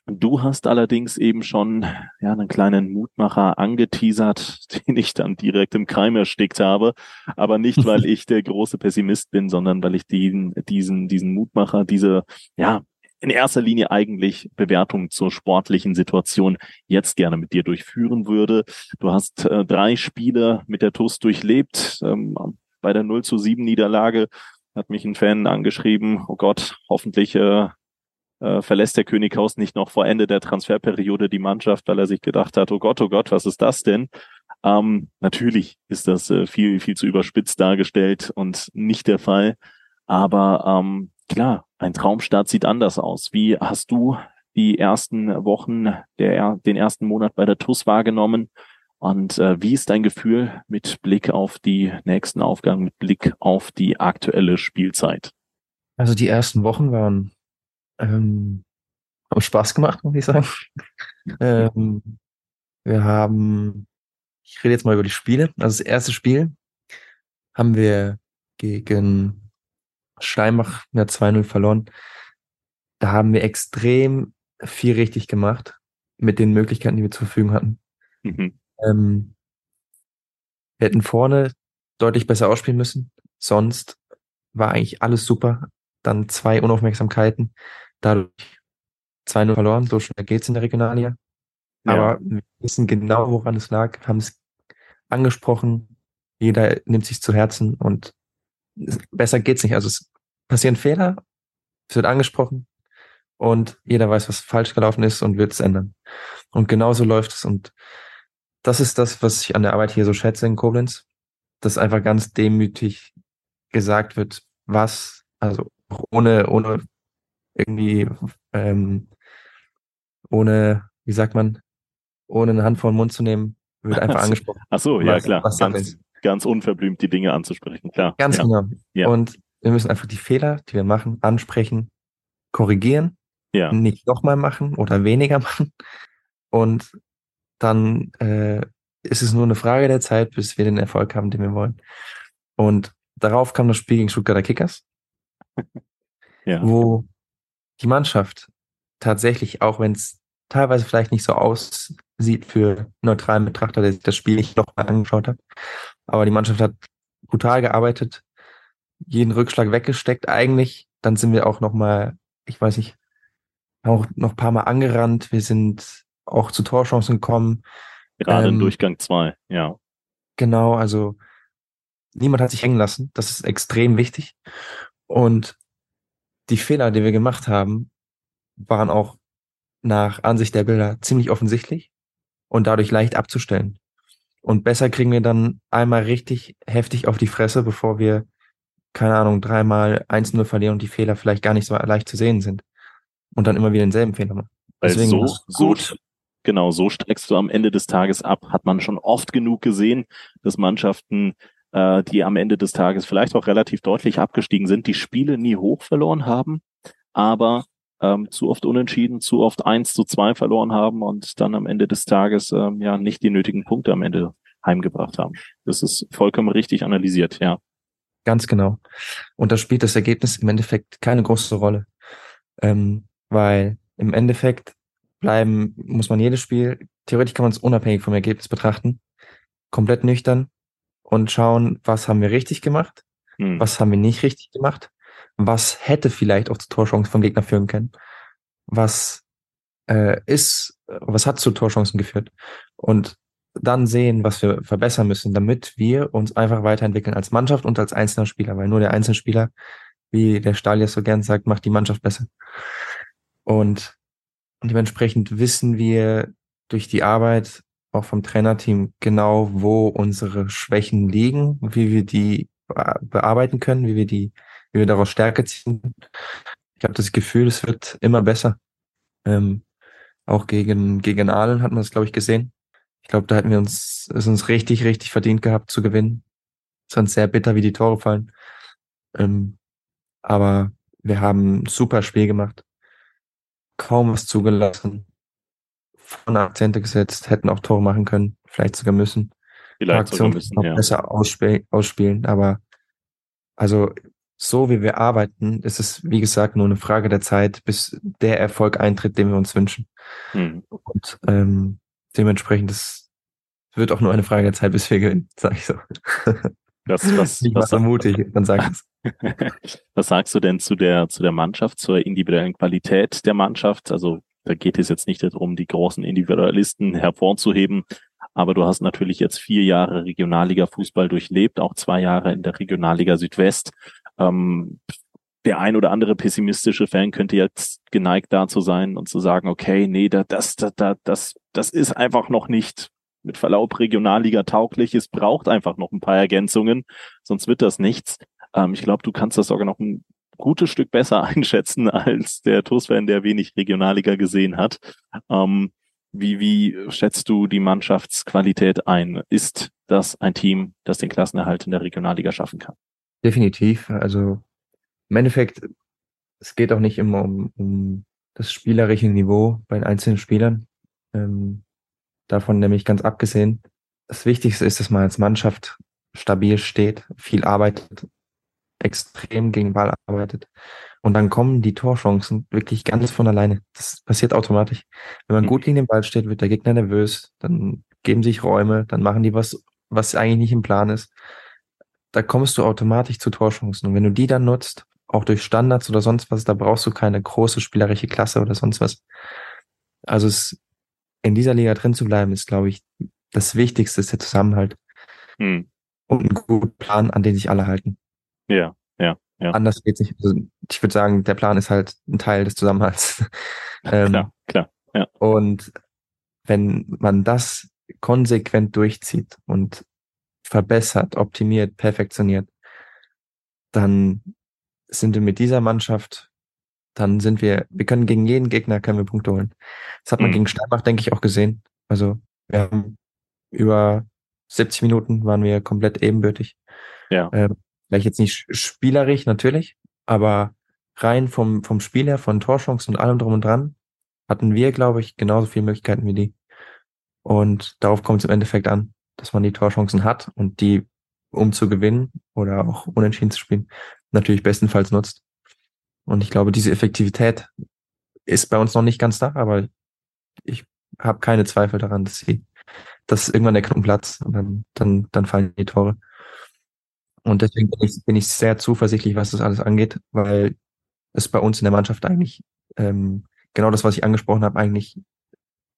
du hast allerdings eben schon ja, einen kleinen Mutmacher angeteasert, den ich dann direkt im Keim erstickt habe. Aber nicht, weil ich der große Pessimist bin, sondern weil ich den, diesen, diesen Mutmacher, diese, ja, in erster Linie eigentlich Bewertungen zur sportlichen Situation jetzt gerne mit dir durchführen würde. Du hast äh, drei Spiele mit der TUS durchlebt. Ähm, bei der 0 zu 7 Niederlage hat mich ein Fan angeschrieben, oh Gott, hoffentlich äh, äh, verlässt der Könighaus nicht noch vor Ende der Transferperiode die Mannschaft, weil er sich gedacht hat, oh Gott, oh Gott, was ist das denn? Ähm, natürlich ist das äh, viel, viel zu überspitzt dargestellt und nicht der Fall. Aber ähm, klar, ein Traumstart sieht anders aus. Wie hast du die ersten Wochen, der, den ersten Monat bei der TUS wahrgenommen? Und äh, wie ist dein Gefühl mit Blick auf die nächsten Aufgaben, mit Blick auf die aktuelle Spielzeit? Also die ersten Wochen waren ähm, haben Spaß gemacht, muss ich sagen. ähm, wir haben, ich rede jetzt mal über die Spiele. Also das erste Spiel haben wir gegen Steinbach ja 2-0 verloren. Da haben wir extrem viel richtig gemacht mit den Möglichkeiten, die wir zur Verfügung hatten. Mhm. Ähm, wir hätten vorne deutlich besser ausspielen müssen. Sonst war eigentlich alles super. Dann zwei Unaufmerksamkeiten. Dadurch 2-0 verloren. So schnell geht's in der Regionalliga. Ja. Aber wir wissen genau, woran es lag, haben es angesprochen. Jeder nimmt sich zu Herzen und besser geht's nicht. Also es passieren Fehler, es wird angesprochen und jeder weiß, was falsch gelaufen ist und wird es ändern. Und genauso läuft es. Und das ist das, was ich an der Arbeit hier so schätze in Koblenz, dass einfach ganz demütig gesagt wird, was, also ohne, ohne irgendwie, ähm, ohne, wie sagt man, ohne eine Hand vor den Mund zu nehmen, wird einfach angesprochen. Ach so, ja was, klar. Was ganz, ganz unverblümt die Dinge anzusprechen, klar. Ganz ja. genau. Ja. Und wir müssen einfach die Fehler, die wir machen, ansprechen, korrigieren, ja. nicht nochmal machen oder weniger machen. Und dann äh, ist es nur eine Frage der Zeit, bis wir den Erfolg haben, den wir wollen. Und darauf kam das Spiel gegen Stuttgarter Kickers, ja. wo die Mannschaft tatsächlich, auch wenn es teilweise vielleicht nicht so aussieht für neutralen Betrachter, der sich das Spiel nicht nochmal angeschaut hat, aber die Mannschaft hat brutal gearbeitet, jeden Rückschlag weggesteckt eigentlich. Dann sind wir auch nochmal, ich weiß nicht, auch noch ein paar Mal angerannt. Wir sind auch zu Torchancen gekommen. Gerade ähm, in Durchgang zwei, ja. Genau, also niemand hat sich hängen lassen. Das ist extrem wichtig. Und die Fehler, die wir gemacht haben, waren auch nach Ansicht der Bilder ziemlich offensichtlich und dadurch leicht abzustellen. Und besser kriegen wir dann einmal richtig heftig auf die Fresse, bevor wir, keine Ahnung, dreimal 1-0 verlieren und die Fehler vielleicht gar nicht so leicht zu sehen sind. Und dann immer wieder denselben Fehler machen. Deswegen so, so, genau, so streckst du am Ende des Tages ab. Hat man schon oft genug gesehen, dass Mannschaften, äh, die am Ende des Tages vielleicht auch relativ deutlich abgestiegen sind, die Spiele nie hoch verloren haben, aber ähm, zu oft unentschieden, zu oft eins zu zwei verloren haben und dann am Ende des Tages ähm, ja nicht die nötigen Punkte am Ende heimgebracht haben. Das ist vollkommen richtig analysiert, ja. Ganz genau. Und da spielt das Ergebnis im Endeffekt keine große Rolle. Ähm, weil im Endeffekt bleiben, muss man jedes Spiel, theoretisch kann man es unabhängig vom Ergebnis betrachten, komplett nüchtern und schauen, was haben wir richtig gemacht, hm. was haben wir nicht richtig gemacht, was hätte vielleicht auch zu Torchancen vom Gegner führen können, was äh, ist, was hat zu Torchancen geführt und dann sehen, was wir verbessern müssen, damit wir uns einfach weiterentwickeln als Mannschaft und als einzelner Spieler, weil nur der einzelne Spieler, wie der ja so gern sagt, macht die Mannschaft besser. Und dementsprechend wissen wir durch die Arbeit auch vom Trainerteam genau, wo unsere Schwächen liegen, wie wir die bearbeiten können, wie wir die wie wir daraus Stärke ziehen. Ich habe das Gefühl, es wird immer besser. Ähm, auch gegen, gegen Aalen hat man das, glaube ich, gesehen. Ich glaube, da hätten wir uns, es uns richtig, richtig verdient gehabt zu gewinnen. Es war uns sehr bitter, wie die Tore fallen. Ähm, aber wir haben ein super Spiel gemacht. Kaum was zugelassen. Von Akzente gesetzt, hätten auch Tore machen können, vielleicht sogar müssen. Vielleicht sogar müssen, noch ja. besser ausspielen, ausspielen, aber also so wie wir arbeiten, ist es, wie gesagt, nur eine Frage der Zeit, bis der Erfolg eintritt, den wir uns wünschen. Mhm. Und ähm, dementsprechend ist, wird auch nur eine Frage der Zeit, bis wir gewinnen, sage ich so. Das, was, ich was mutig, dann sag es. was sagst du denn zu der, zu der Mannschaft, zur individuellen Qualität der Mannschaft? Also da geht es jetzt nicht darum, die großen Individualisten hervorzuheben, aber du hast natürlich jetzt vier Jahre Regionalliga-Fußball durchlebt, auch zwei Jahre in der Regionalliga Südwest. Ähm, der ein oder andere pessimistische Fan könnte jetzt geneigt dazu sein und zu sagen, okay, nee, das, das, das, das, das ist einfach noch nicht mit Verlaub Regionalliga tauglich. Es braucht einfach noch ein paar Ergänzungen, sonst wird das nichts. Ähm, ich glaube, du kannst das sogar noch ein gutes Stück besser einschätzen als der TuS-Fan, der wenig Regionalliga gesehen hat. Ähm, wie, wie schätzt du die Mannschaftsqualität ein? Ist das ein Team, das den Klassenerhalt in der Regionalliga schaffen kann? Definitiv. Also im Endeffekt, es geht auch nicht immer um, um das spielerische Niveau bei den einzelnen Spielern. Ähm, davon nämlich ganz abgesehen. Das Wichtigste ist, dass man als Mannschaft stabil steht, viel arbeitet extrem gegen Ball arbeitet. Und dann kommen die Torchancen wirklich ganz von alleine. Das passiert automatisch. Wenn man mhm. gut gegen den Ball steht, wird der Gegner nervös, dann geben sich Räume, dann machen die was, was eigentlich nicht im Plan ist. Da kommst du automatisch zu Torchancen. Und wenn du die dann nutzt, auch durch Standards oder sonst was, da brauchst du keine große spielerische Klasse oder sonst was. Also es, in dieser Liga drin zu bleiben, ist, glaube ich, das Wichtigste, ist der Zusammenhalt. Hm. Und einen guten Plan, an den sich alle halten. Ja, ja. Ja. Anders geht's nicht. Also ich würde sagen, der Plan ist halt ein Teil des Zusammenhalts. ähm, klar, klar. Ja. Und wenn man das konsequent durchzieht und verbessert, optimiert, perfektioniert, dann sind wir mit dieser Mannschaft, dann sind wir, wir können gegen jeden Gegner können wir Punkte holen. Das hat man mhm. gegen Steinbach, denke ich, auch gesehen. Also wir haben über 70 Minuten waren wir komplett ebenbürtig. Ja. Ähm, Vielleicht jetzt nicht spielerisch, natürlich, aber rein vom, vom Spiel her, von Torchancen und allem drum und dran, hatten wir, glaube ich, genauso viele Möglichkeiten wie die. Und darauf kommt es im Endeffekt an, dass man die Torchancen hat und die, um zu gewinnen oder auch unentschieden zu spielen, natürlich bestenfalls nutzt. Und ich glaube, diese Effektivität ist bei uns noch nicht ganz da, aber ich habe keine Zweifel daran, dass sie, dass irgendwann der Knoten platzt und dann, dann, dann fallen die Tore. Und deswegen bin ich, bin ich sehr zuversichtlich, was das alles angeht, weil es bei uns in der Mannschaft eigentlich ähm, genau das, was ich angesprochen habe, eigentlich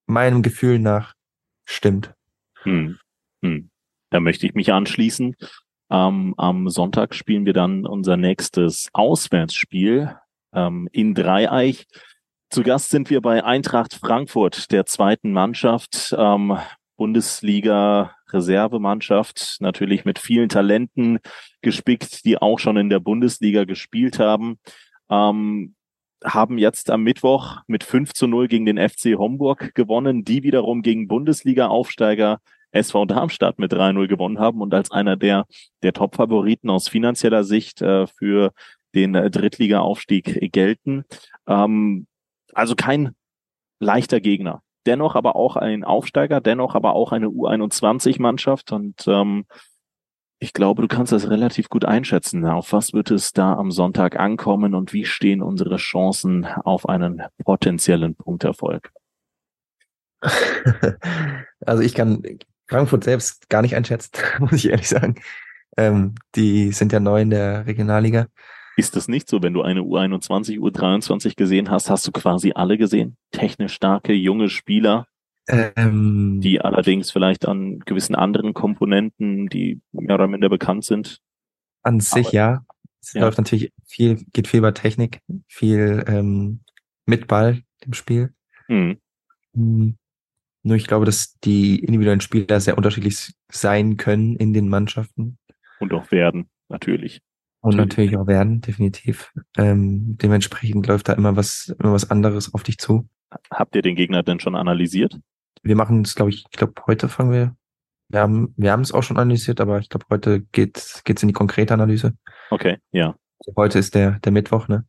meinem Gefühl nach stimmt. Hm. Hm. Da möchte ich mich anschließen. Ähm, am Sonntag spielen wir dann unser nächstes Auswärtsspiel ähm, in Dreieich. Zu Gast sind wir bei Eintracht Frankfurt, der zweiten Mannschaft. Ähm, Bundesliga Reservemannschaft, natürlich mit vielen Talenten gespickt, die auch schon in der Bundesliga gespielt haben. Ähm, haben jetzt am Mittwoch mit 5 zu 0 gegen den FC Homburg gewonnen, die wiederum gegen Bundesliga-Aufsteiger SV Darmstadt mit 3-0 gewonnen haben und als einer der, der Top-Favoriten aus finanzieller Sicht äh, für den äh, Drittliga-Aufstieg gelten. Ähm, also kein leichter Gegner dennoch aber auch ein Aufsteiger, dennoch aber auch eine U21-Mannschaft und ähm, ich glaube, du kannst das relativ gut einschätzen. Auf was wird es da am Sonntag ankommen und wie stehen unsere Chancen auf einen potenziellen Punkterfolg? Also ich kann Frankfurt selbst gar nicht einschätzen, muss ich ehrlich sagen. Ähm, die sind ja neu in der Regionalliga. Ist das nicht so, wenn du eine U21, U23 gesehen hast, hast du quasi alle gesehen? Technisch starke, junge Spieler, ähm, die allerdings vielleicht an gewissen anderen Komponenten, die mehr oder minder bekannt sind. An sich Aber, ja. Es ja. läuft natürlich viel, geht viel über Technik, viel ähm, mit Ball im Spiel. Mhm. Nur ich glaube, dass die individuellen Spieler sehr unterschiedlich sein können in den Mannschaften. Und auch werden, natürlich. Und natürlich auch werden, definitiv. Ähm, dementsprechend läuft da immer was, immer was anderes auf dich zu. Habt ihr den Gegner denn schon analysiert? Wir machen es, glaube ich, ich glaube, heute fangen wir. Wir haben, wir haben es auch schon analysiert, aber ich glaube, heute geht geht's in die konkrete Analyse. Okay, ja. Heute ist der, der Mittwoch, ne?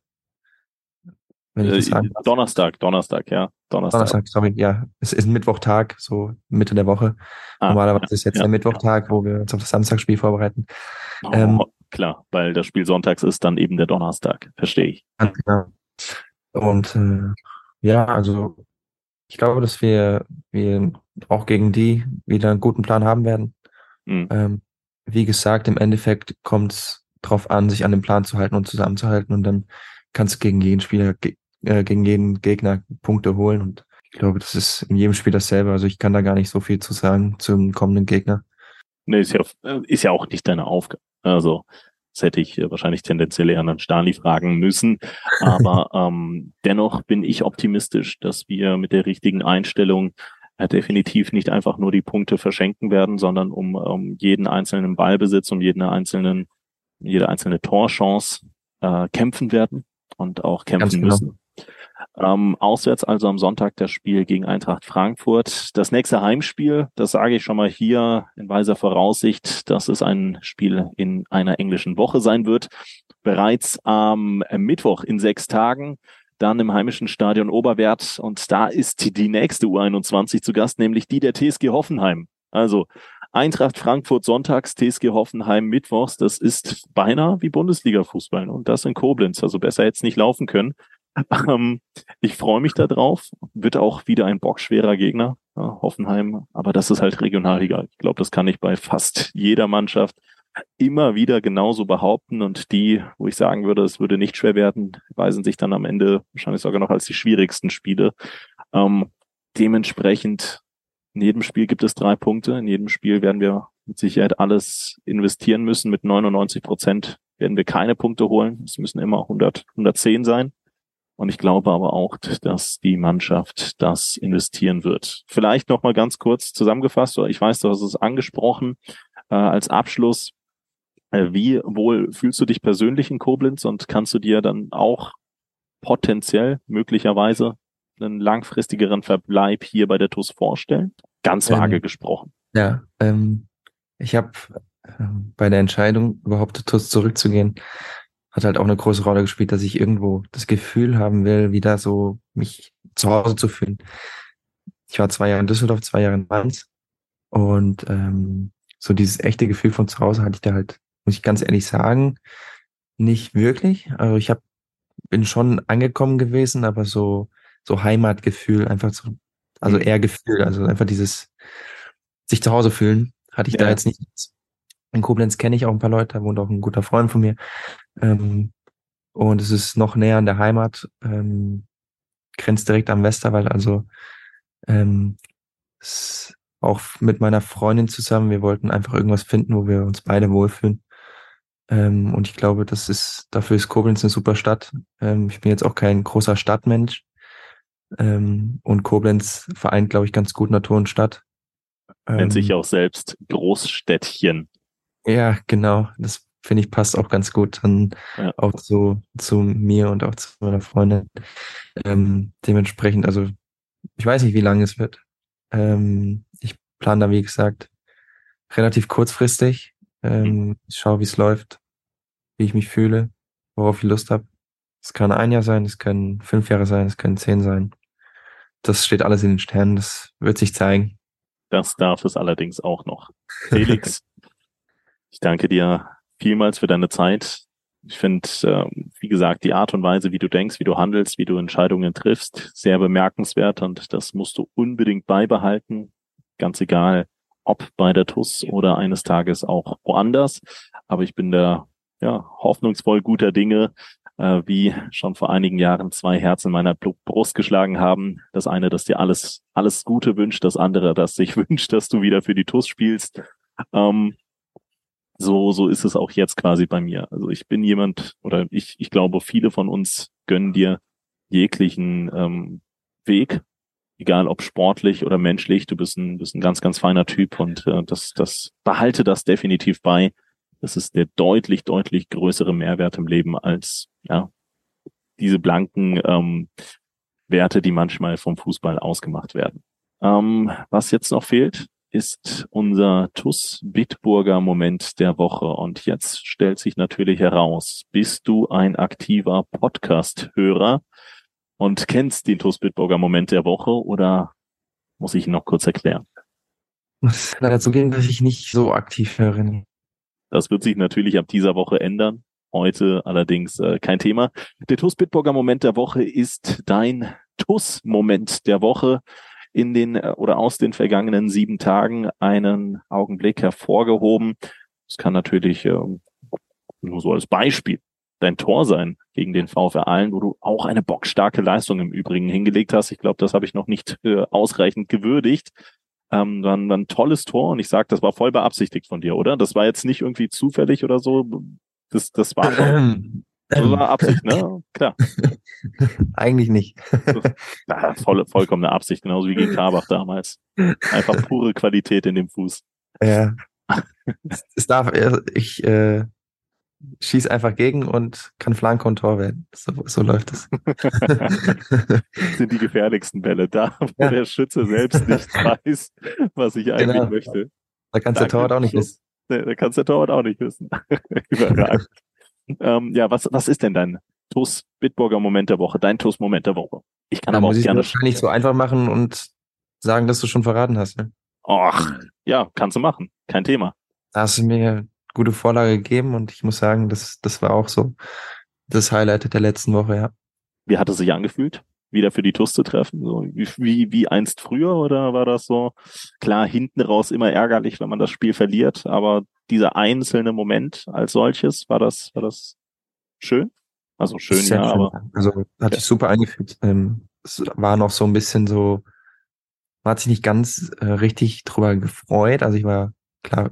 Äh, Donnerstag, Donnerstag, ja. Donnerstag. Donnerstag, sorry, ja. Es ist ein Mittwochtag, so Mitte der Woche. Ah, Normalerweise ja, ist jetzt ja, der Mittwochtag, wo wir uns auf das Samstagsspiel vorbereiten. Oh, ähm, klar, weil das Spiel sonntags ist dann eben der Donnerstag. Verstehe ich. Ja. Und äh, ja, also ich glaube, dass wir, wir auch gegen die wieder einen guten Plan haben werden. Mhm. Ähm, wie gesagt, im Endeffekt kommt es darauf an, sich an den Plan zu halten und zusammenzuhalten und dann kannst du gegen jeden Spieler, äh, gegen jeden Gegner Punkte holen und ich glaube, das ist in jedem Spiel dasselbe. Also ich kann da gar nicht so viel zu sagen zum kommenden Gegner. Nee, ist ja, ist ja auch nicht deine Aufgabe. Also, das hätte ich äh, wahrscheinlich tendenziell eher an Stani fragen müssen. Aber ähm, dennoch bin ich optimistisch, dass wir mit der richtigen Einstellung äh, definitiv nicht einfach nur die Punkte verschenken werden, sondern um, um jeden einzelnen Ballbesitz, um jeden einzelnen, jede einzelne Torchance äh, kämpfen werden und auch kämpfen genau. müssen. Ähm, auswärts also am Sonntag das Spiel gegen Eintracht Frankfurt. Das nächste Heimspiel, das sage ich schon mal hier in weiser Voraussicht, dass es ein Spiel in einer englischen Woche sein wird. Bereits am Mittwoch in sechs Tagen, dann im heimischen Stadion Oberwert. Und da ist die nächste U21 zu Gast, nämlich die der TSG Hoffenheim. Also Eintracht Frankfurt sonntags, TSG Hoffenheim mittwochs. Das ist beinahe wie Bundesliga-Fußball und das in Koblenz. Also besser jetzt nicht laufen können. Ähm, ich freue mich da drauf. Wird auch wieder ein bockschwerer Gegner, ja, Hoffenheim. Aber das ist halt Regionalliga. Ich glaube, das kann ich bei fast jeder Mannschaft immer wieder genauso behaupten. Und die, wo ich sagen würde, es würde nicht schwer werden, weisen sich dann am Ende wahrscheinlich sogar noch als die schwierigsten Spiele. Ähm, dementsprechend, in jedem Spiel gibt es drei Punkte. In jedem Spiel werden wir mit Sicherheit alles investieren müssen. Mit 99 Prozent werden wir keine Punkte holen. Es müssen immer 100, 110 sein. Und ich glaube aber auch, dass die Mannschaft das investieren wird. Vielleicht noch mal ganz kurz zusammengefasst, oder ich weiß, du hast es angesprochen, äh, als Abschluss. Äh, wie wohl fühlst du dich persönlich in Koblenz und kannst du dir dann auch potenziell möglicherweise einen langfristigeren Verbleib hier bei der TUS vorstellen? Ganz vage ähm, gesprochen. Ja, ähm, ich habe äh, bei der Entscheidung, überhaupt zur TUS zurückzugehen, hat halt auch eine große Rolle gespielt, dass ich irgendwo das Gefühl haben will, wieder so mich zu Hause zu fühlen. Ich war zwei Jahre in Düsseldorf, zwei Jahre in Mainz und ähm, so dieses echte Gefühl von zu Hause hatte ich da halt, muss ich ganz ehrlich sagen, nicht wirklich. Also ich hab, bin schon angekommen gewesen, aber so so Heimatgefühl, einfach so, also mhm. eher Gefühl, also einfach dieses sich zu Hause fühlen, hatte ich ja. da jetzt nicht. In Koblenz kenne ich auch ein paar Leute, da wohnt auch ein guter Freund von mir. Ähm, und es ist noch näher an der Heimat, ähm, grenzt direkt am Westerwald, also ähm, auch mit meiner Freundin zusammen, wir wollten einfach irgendwas finden, wo wir uns beide wohlfühlen. Ähm, und ich glaube, das ist, dafür ist Koblenz eine super Stadt. Ähm, ich bin jetzt auch kein großer Stadtmensch. Ähm, und Koblenz vereint, glaube ich, ganz gut Natur und Stadt. Nennt sich ähm, auch selbst Großstädtchen. Ja, genau. Das finde ich passt auch ganz gut dann ja. auch zu, zu mir und auch zu meiner Freundin. Ähm, dementsprechend, also ich weiß nicht, wie lange es wird. Ähm, ich plane da, wie gesagt, relativ kurzfristig. Ähm, mhm. Ich schaue, wie es läuft, wie ich mich fühle, worauf ich Lust habe. Es kann ein Jahr sein, es können fünf Jahre sein, es können zehn sein. Das steht alles in den Sternen, das wird sich zeigen. Das darf es allerdings auch noch. Felix, ich danke dir vielmals für deine Zeit. Ich finde, äh, wie gesagt, die Art und Weise, wie du denkst, wie du handelst, wie du Entscheidungen triffst, sehr bemerkenswert und das musst du unbedingt beibehalten. Ganz egal, ob bei der TUS oder eines Tages auch woanders. Aber ich bin da ja hoffnungsvoll guter Dinge, äh, wie schon vor einigen Jahren zwei Herzen meiner Brust geschlagen haben. Das eine, das dir alles, alles Gute wünscht, das andere, das sich wünscht, dass du wieder für die TUS spielst. Ähm, so, so ist es auch jetzt quasi bei mir. Also ich bin jemand, oder ich, ich glaube, viele von uns gönnen dir jeglichen ähm, Weg, egal ob sportlich oder menschlich. Du bist ein, bist ein ganz, ganz feiner Typ und äh, das, das behalte das definitiv bei. Das ist der deutlich, deutlich größere Mehrwert im Leben als ja diese blanken ähm, Werte, die manchmal vom Fußball ausgemacht werden. Ähm, was jetzt noch fehlt, ist unser TUS Bitburger Moment der Woche. Und jetzt stellt sich natürlich heraus, bist du ein aktiver Podcast-Hörer und kennst den TUS Bitburger Moment der Woche oder muss ich ihn noch kurz erklären? Muss leider zugeben, dass ich nicht so aktiv höre. Das wird sich natürlich ab dieser Woche ändern. Heute allerdings äh, kein Thema. Der TUS Bitburger Moment der Woche ist dein TUS-Moment der Woche in den äh, oder aus den vergangenen sieben Tagen einen Augenblick hervorgehoben. Es kann natürlich äh, nur so als Beispiel dein Tor sein gegen den VfR Aalen, wo du auch eine bockstarke Leistung im Übrigen hingelegt hast. Ich glaube, das habe ich noch nicht äh, ausreichend gewürdigt. Ähm, war, ein, war ein tolles Tor und ich sage, das war voll beabsichtigt von dir, oder? Das war jetzt nicht irgendwie zufällig oder so. Das, das war schon, das war Absicht, ne? Klar. Eigentlich nicht. Ja, voll, vollkommene Absicht, genauso wie gegen Karbach damals. Einfach pure Qualität in dem Fuß. Ja. es darf, ich äh, schieß einfach gegen und kann Flanke und Tor werden. So, so läuft es. sind die gefährlichsten Bälle da, wo ja. der Schütze selbst nicht weiß, was ich eigentlich genau. möchte. Da kannst der Torwart auch nicht wissen. Da kannst der Torwart auch nicht wissen. Überragend. Ähm, ja, was, was ist denn dein TUS Bitburger Moment der Woche, dein TUS Moment der Woche? Ich kann da aber auch gerne. Ich wahrscheinlich so einfach machen und sagen, dass du schon verraten hast. Ne? Och, ja, kannst du machen. Kein Thema. Da hast du mir eine gute Vorlage gegeben und ich muss sagen, das, das war auch so das Highlight der letzten Woche, ja. Wie hat es sich angefühlt? Wieder für die TUS zu treffen? So wie, wie, einst früher oder war das so? Klar, hinten raus immer ärgerlich, wenn man das Spiel verliert, aber dieser einzelne Moment als solches, war das, war das schön? Also schön, ja, schön. aber. Also hat ja. sich super eingefügt. Ähm, es war noch so ein bisschen so, man hat sich nicht ganz äh, richtig drüber gefreut. Also ich war, klar,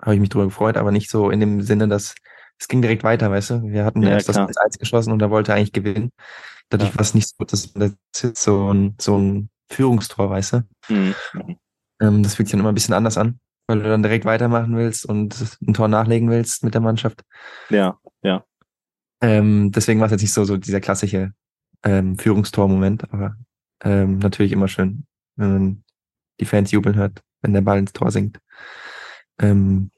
habe ich mich drüber gefreut, aber nicht so in dem Sinne, dass es ging direkt weiter, weißt du? Wir hatten ja, erst klar. das 1 geschossen und er wollte eigentlich gewinnen. Dadurch ja. war es nicht so, dass das ist so ein, so ein Führungstor, weißt du? Mhm. Ähm, das fühlt sich dann immer ein bisschen anders an, weil du dann direkt weitermachen willst und ein Tor nachlegen willst mit der Mannschaft. Ja, ja. Ähm, deswegen war es jetzt nicht so, so dieser klassische ähm, Führungstor-Moment, aber ähm, natürlich immer schön, wenn man die Fans jubeln hört, wenn der Ball ins Tor sinkt. Ähm,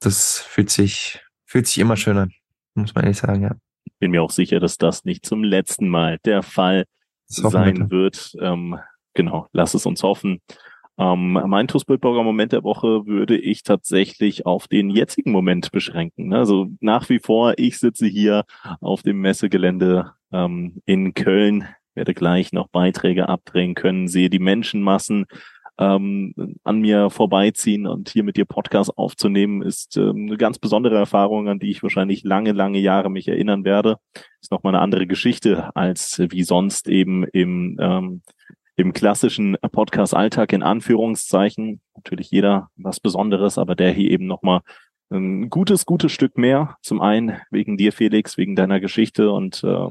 das fühlt sich, fühlt sich immer schön an, muss man ehrlich sagen, ja. Bin mir auch sicher, dass das nicht zum letzten Mal der Fall sein wird. Ähm, genau, lass es uns hoffen. Ähm, mein Tussbildburger Moment der Woche würde ich tatsächlich auf den jetzigen Moment beschränken. Also nach wie vor, ich sitze hier auf dem Messegelände ähm, in Köln, werde gleich noch Beiträge abdrehen können, sehe die Menschenmassen ähm, an mir vorbeiziehen und hier mit dir Podcast aufzunehmen, ist ähm, eine ganz besondere Erfahrung, an die ich wahrscheinlich lange, lange Jahre mich erinnern werde. Ist nochmal eine andere Geschichte als wie sonst eben im ähm, im klassischen Podcast-Alltag in Anführungszeichen. Natürlich jeder was Besonderes, aber der hier eben nochmal ein gutes, gutes Stück mehr. Zum einen wegen dir, Felix, wegen deiner Geschichte und äh,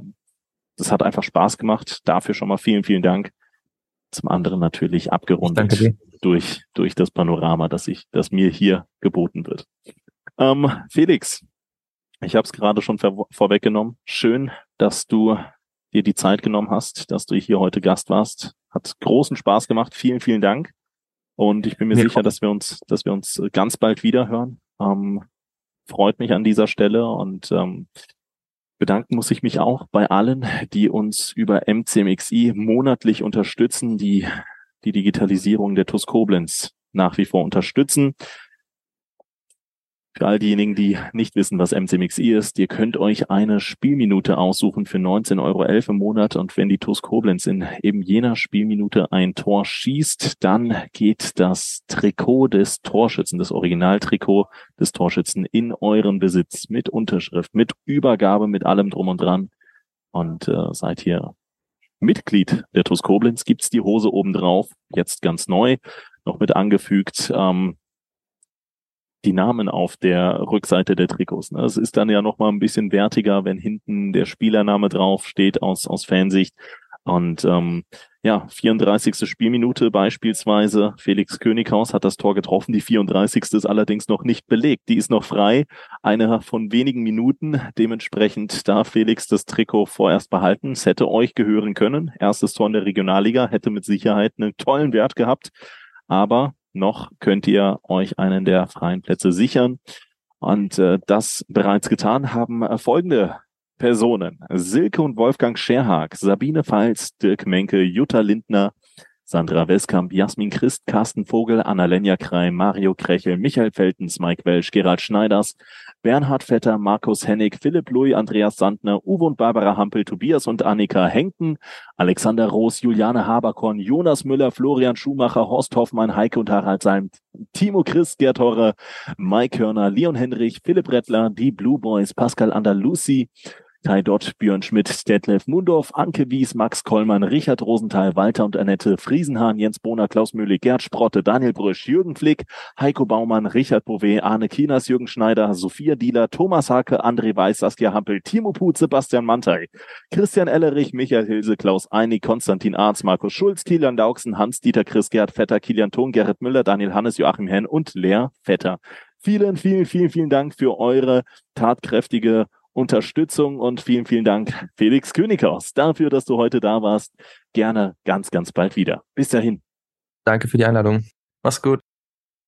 das hat einfach Spaß gemacht. Dafür schon mal vielen, vielen Dank. Zum anderen natürlich abgerundet durch, durch das Panorama, das ich, das mir hier geboten wird. Ähm, Felix, ich habe es gerade schon vor vorweggenommen. Schön, dass du dir die Zeit genommen hast, dass du hier heute Gast warst. Hat großen Spaß gemacht. Vielen, vielen Dank. Und ich bin mir ja. sicher, dass wir uns, dass wir uns ganz bald wieder hören. Ähm, freut mich an dieser Stelle und ähm, bedanken muss ich mich auch bei allen, die uns über MCMXI monatlich unterstützen, die die Digitalisierung der TUS Koblenz nach wie vor unterstützen. Für all diejenigen, die nicht wissen, was MCMXI ist, ihr könnt euch eine Spielminute aussuchen für 19,11 Euro im Monat und wenn die TuS Koblenz in eben jener Spielminute ein Tor schießt, dann geht das Trikot des Torschützen, das Originaltrikot des Torschützen in euren Besitz mit Unterschrift, mit Übergabe, mit allem drum und dran und äh, seid hier Mitglied der TuS Koblenz, gibt's die Hose oben drauf, jetzt ganz neu, noch mit angefügt. Ähm, die Namen auf der Rückseite der Trikots. Ne? Es ist dann ja noch mal ein bisschen wertiger, wenn hinten der Spielername drauf steht aus, aus Fansicht. Und ähm, ja, 34. Spielminute beispielsweise. Felix Könighaus hat das Tor getroffen. Die 34. ist allerdings noch nicht belegt. Die ist noch frei. Eine von wenigen Minuten. Dementsprechend darf Felix das Trikot vorerst behalten. Es hätte euch gehören können. Erstes Tor in der Regionalliga hätte mit Sicherheit einen tollen Wert gehabt. Aber noch könnt ihr euch einen der freien Plätze sichern. Und äh, das bereits getan haben äh, folgende Personen. Silke und Wolfgang Scherhag, Sabine Pfalz, Dirk Menke, Jutta Lindner, Sandra Westkamp, Jasmin Christ, Carsten Vogel, Annalenja Krei, Mario Krechel, Michael Feltens, Mike Welsch, Gerald Schneiders, Bernhard Vetter, Markus Hennig, Philipp Louis, Andreas Sandner, Uwe und Barbara Hampel, Tobias und Annika Henken, Alexander Roos, Juliane Haberkorn, Jonas Müller, Florian Schumacher, Horst Hoffmann, Heike und Harald Salm, Timo Chris, Gerd Horre, Mike Hörner, Leon Henrich, Philipp Rettler, die Blue Boys, Pascal Andalusi, Kai Dott, Björn Schmidt, Detlef Mundorf, Anke Wies, Max Kollmann, Richard Rosenthal, Walter und Annette Friesenhahn, Jens Bohner, Klaus Mühle, Gerd Sprotte, Daniel Brüsch, Jürgen Flick, Heiko Baumann, Richard Bouvet, Arne Kinas, Jürgen Schneider, Sophia Dieler, Thomas Hake, André Weiß, Saskia Hampel, Timo Put, Sebastian Mantei, Christian Ellerich, Michael Hilse, Klaus Einig, Konstantin Arz, Markus Schulz, Kilian Dauksen, Hans-Dieter Chris, Gerd Vetter, Kilian Thon, Gerrit Müller, Daniel Hannes, Joachim Henn und Lea Vetter. Vielen, vielen, vielen, vielen Dank für eure tatkräftige Unterstützung und vielen, vielen Dank, Felix Könighaus, dafür, dass du heute da warst. Gerne ganz, ganz bald wieder. Bis dahin. Danke für die Einladung. Mach's gut.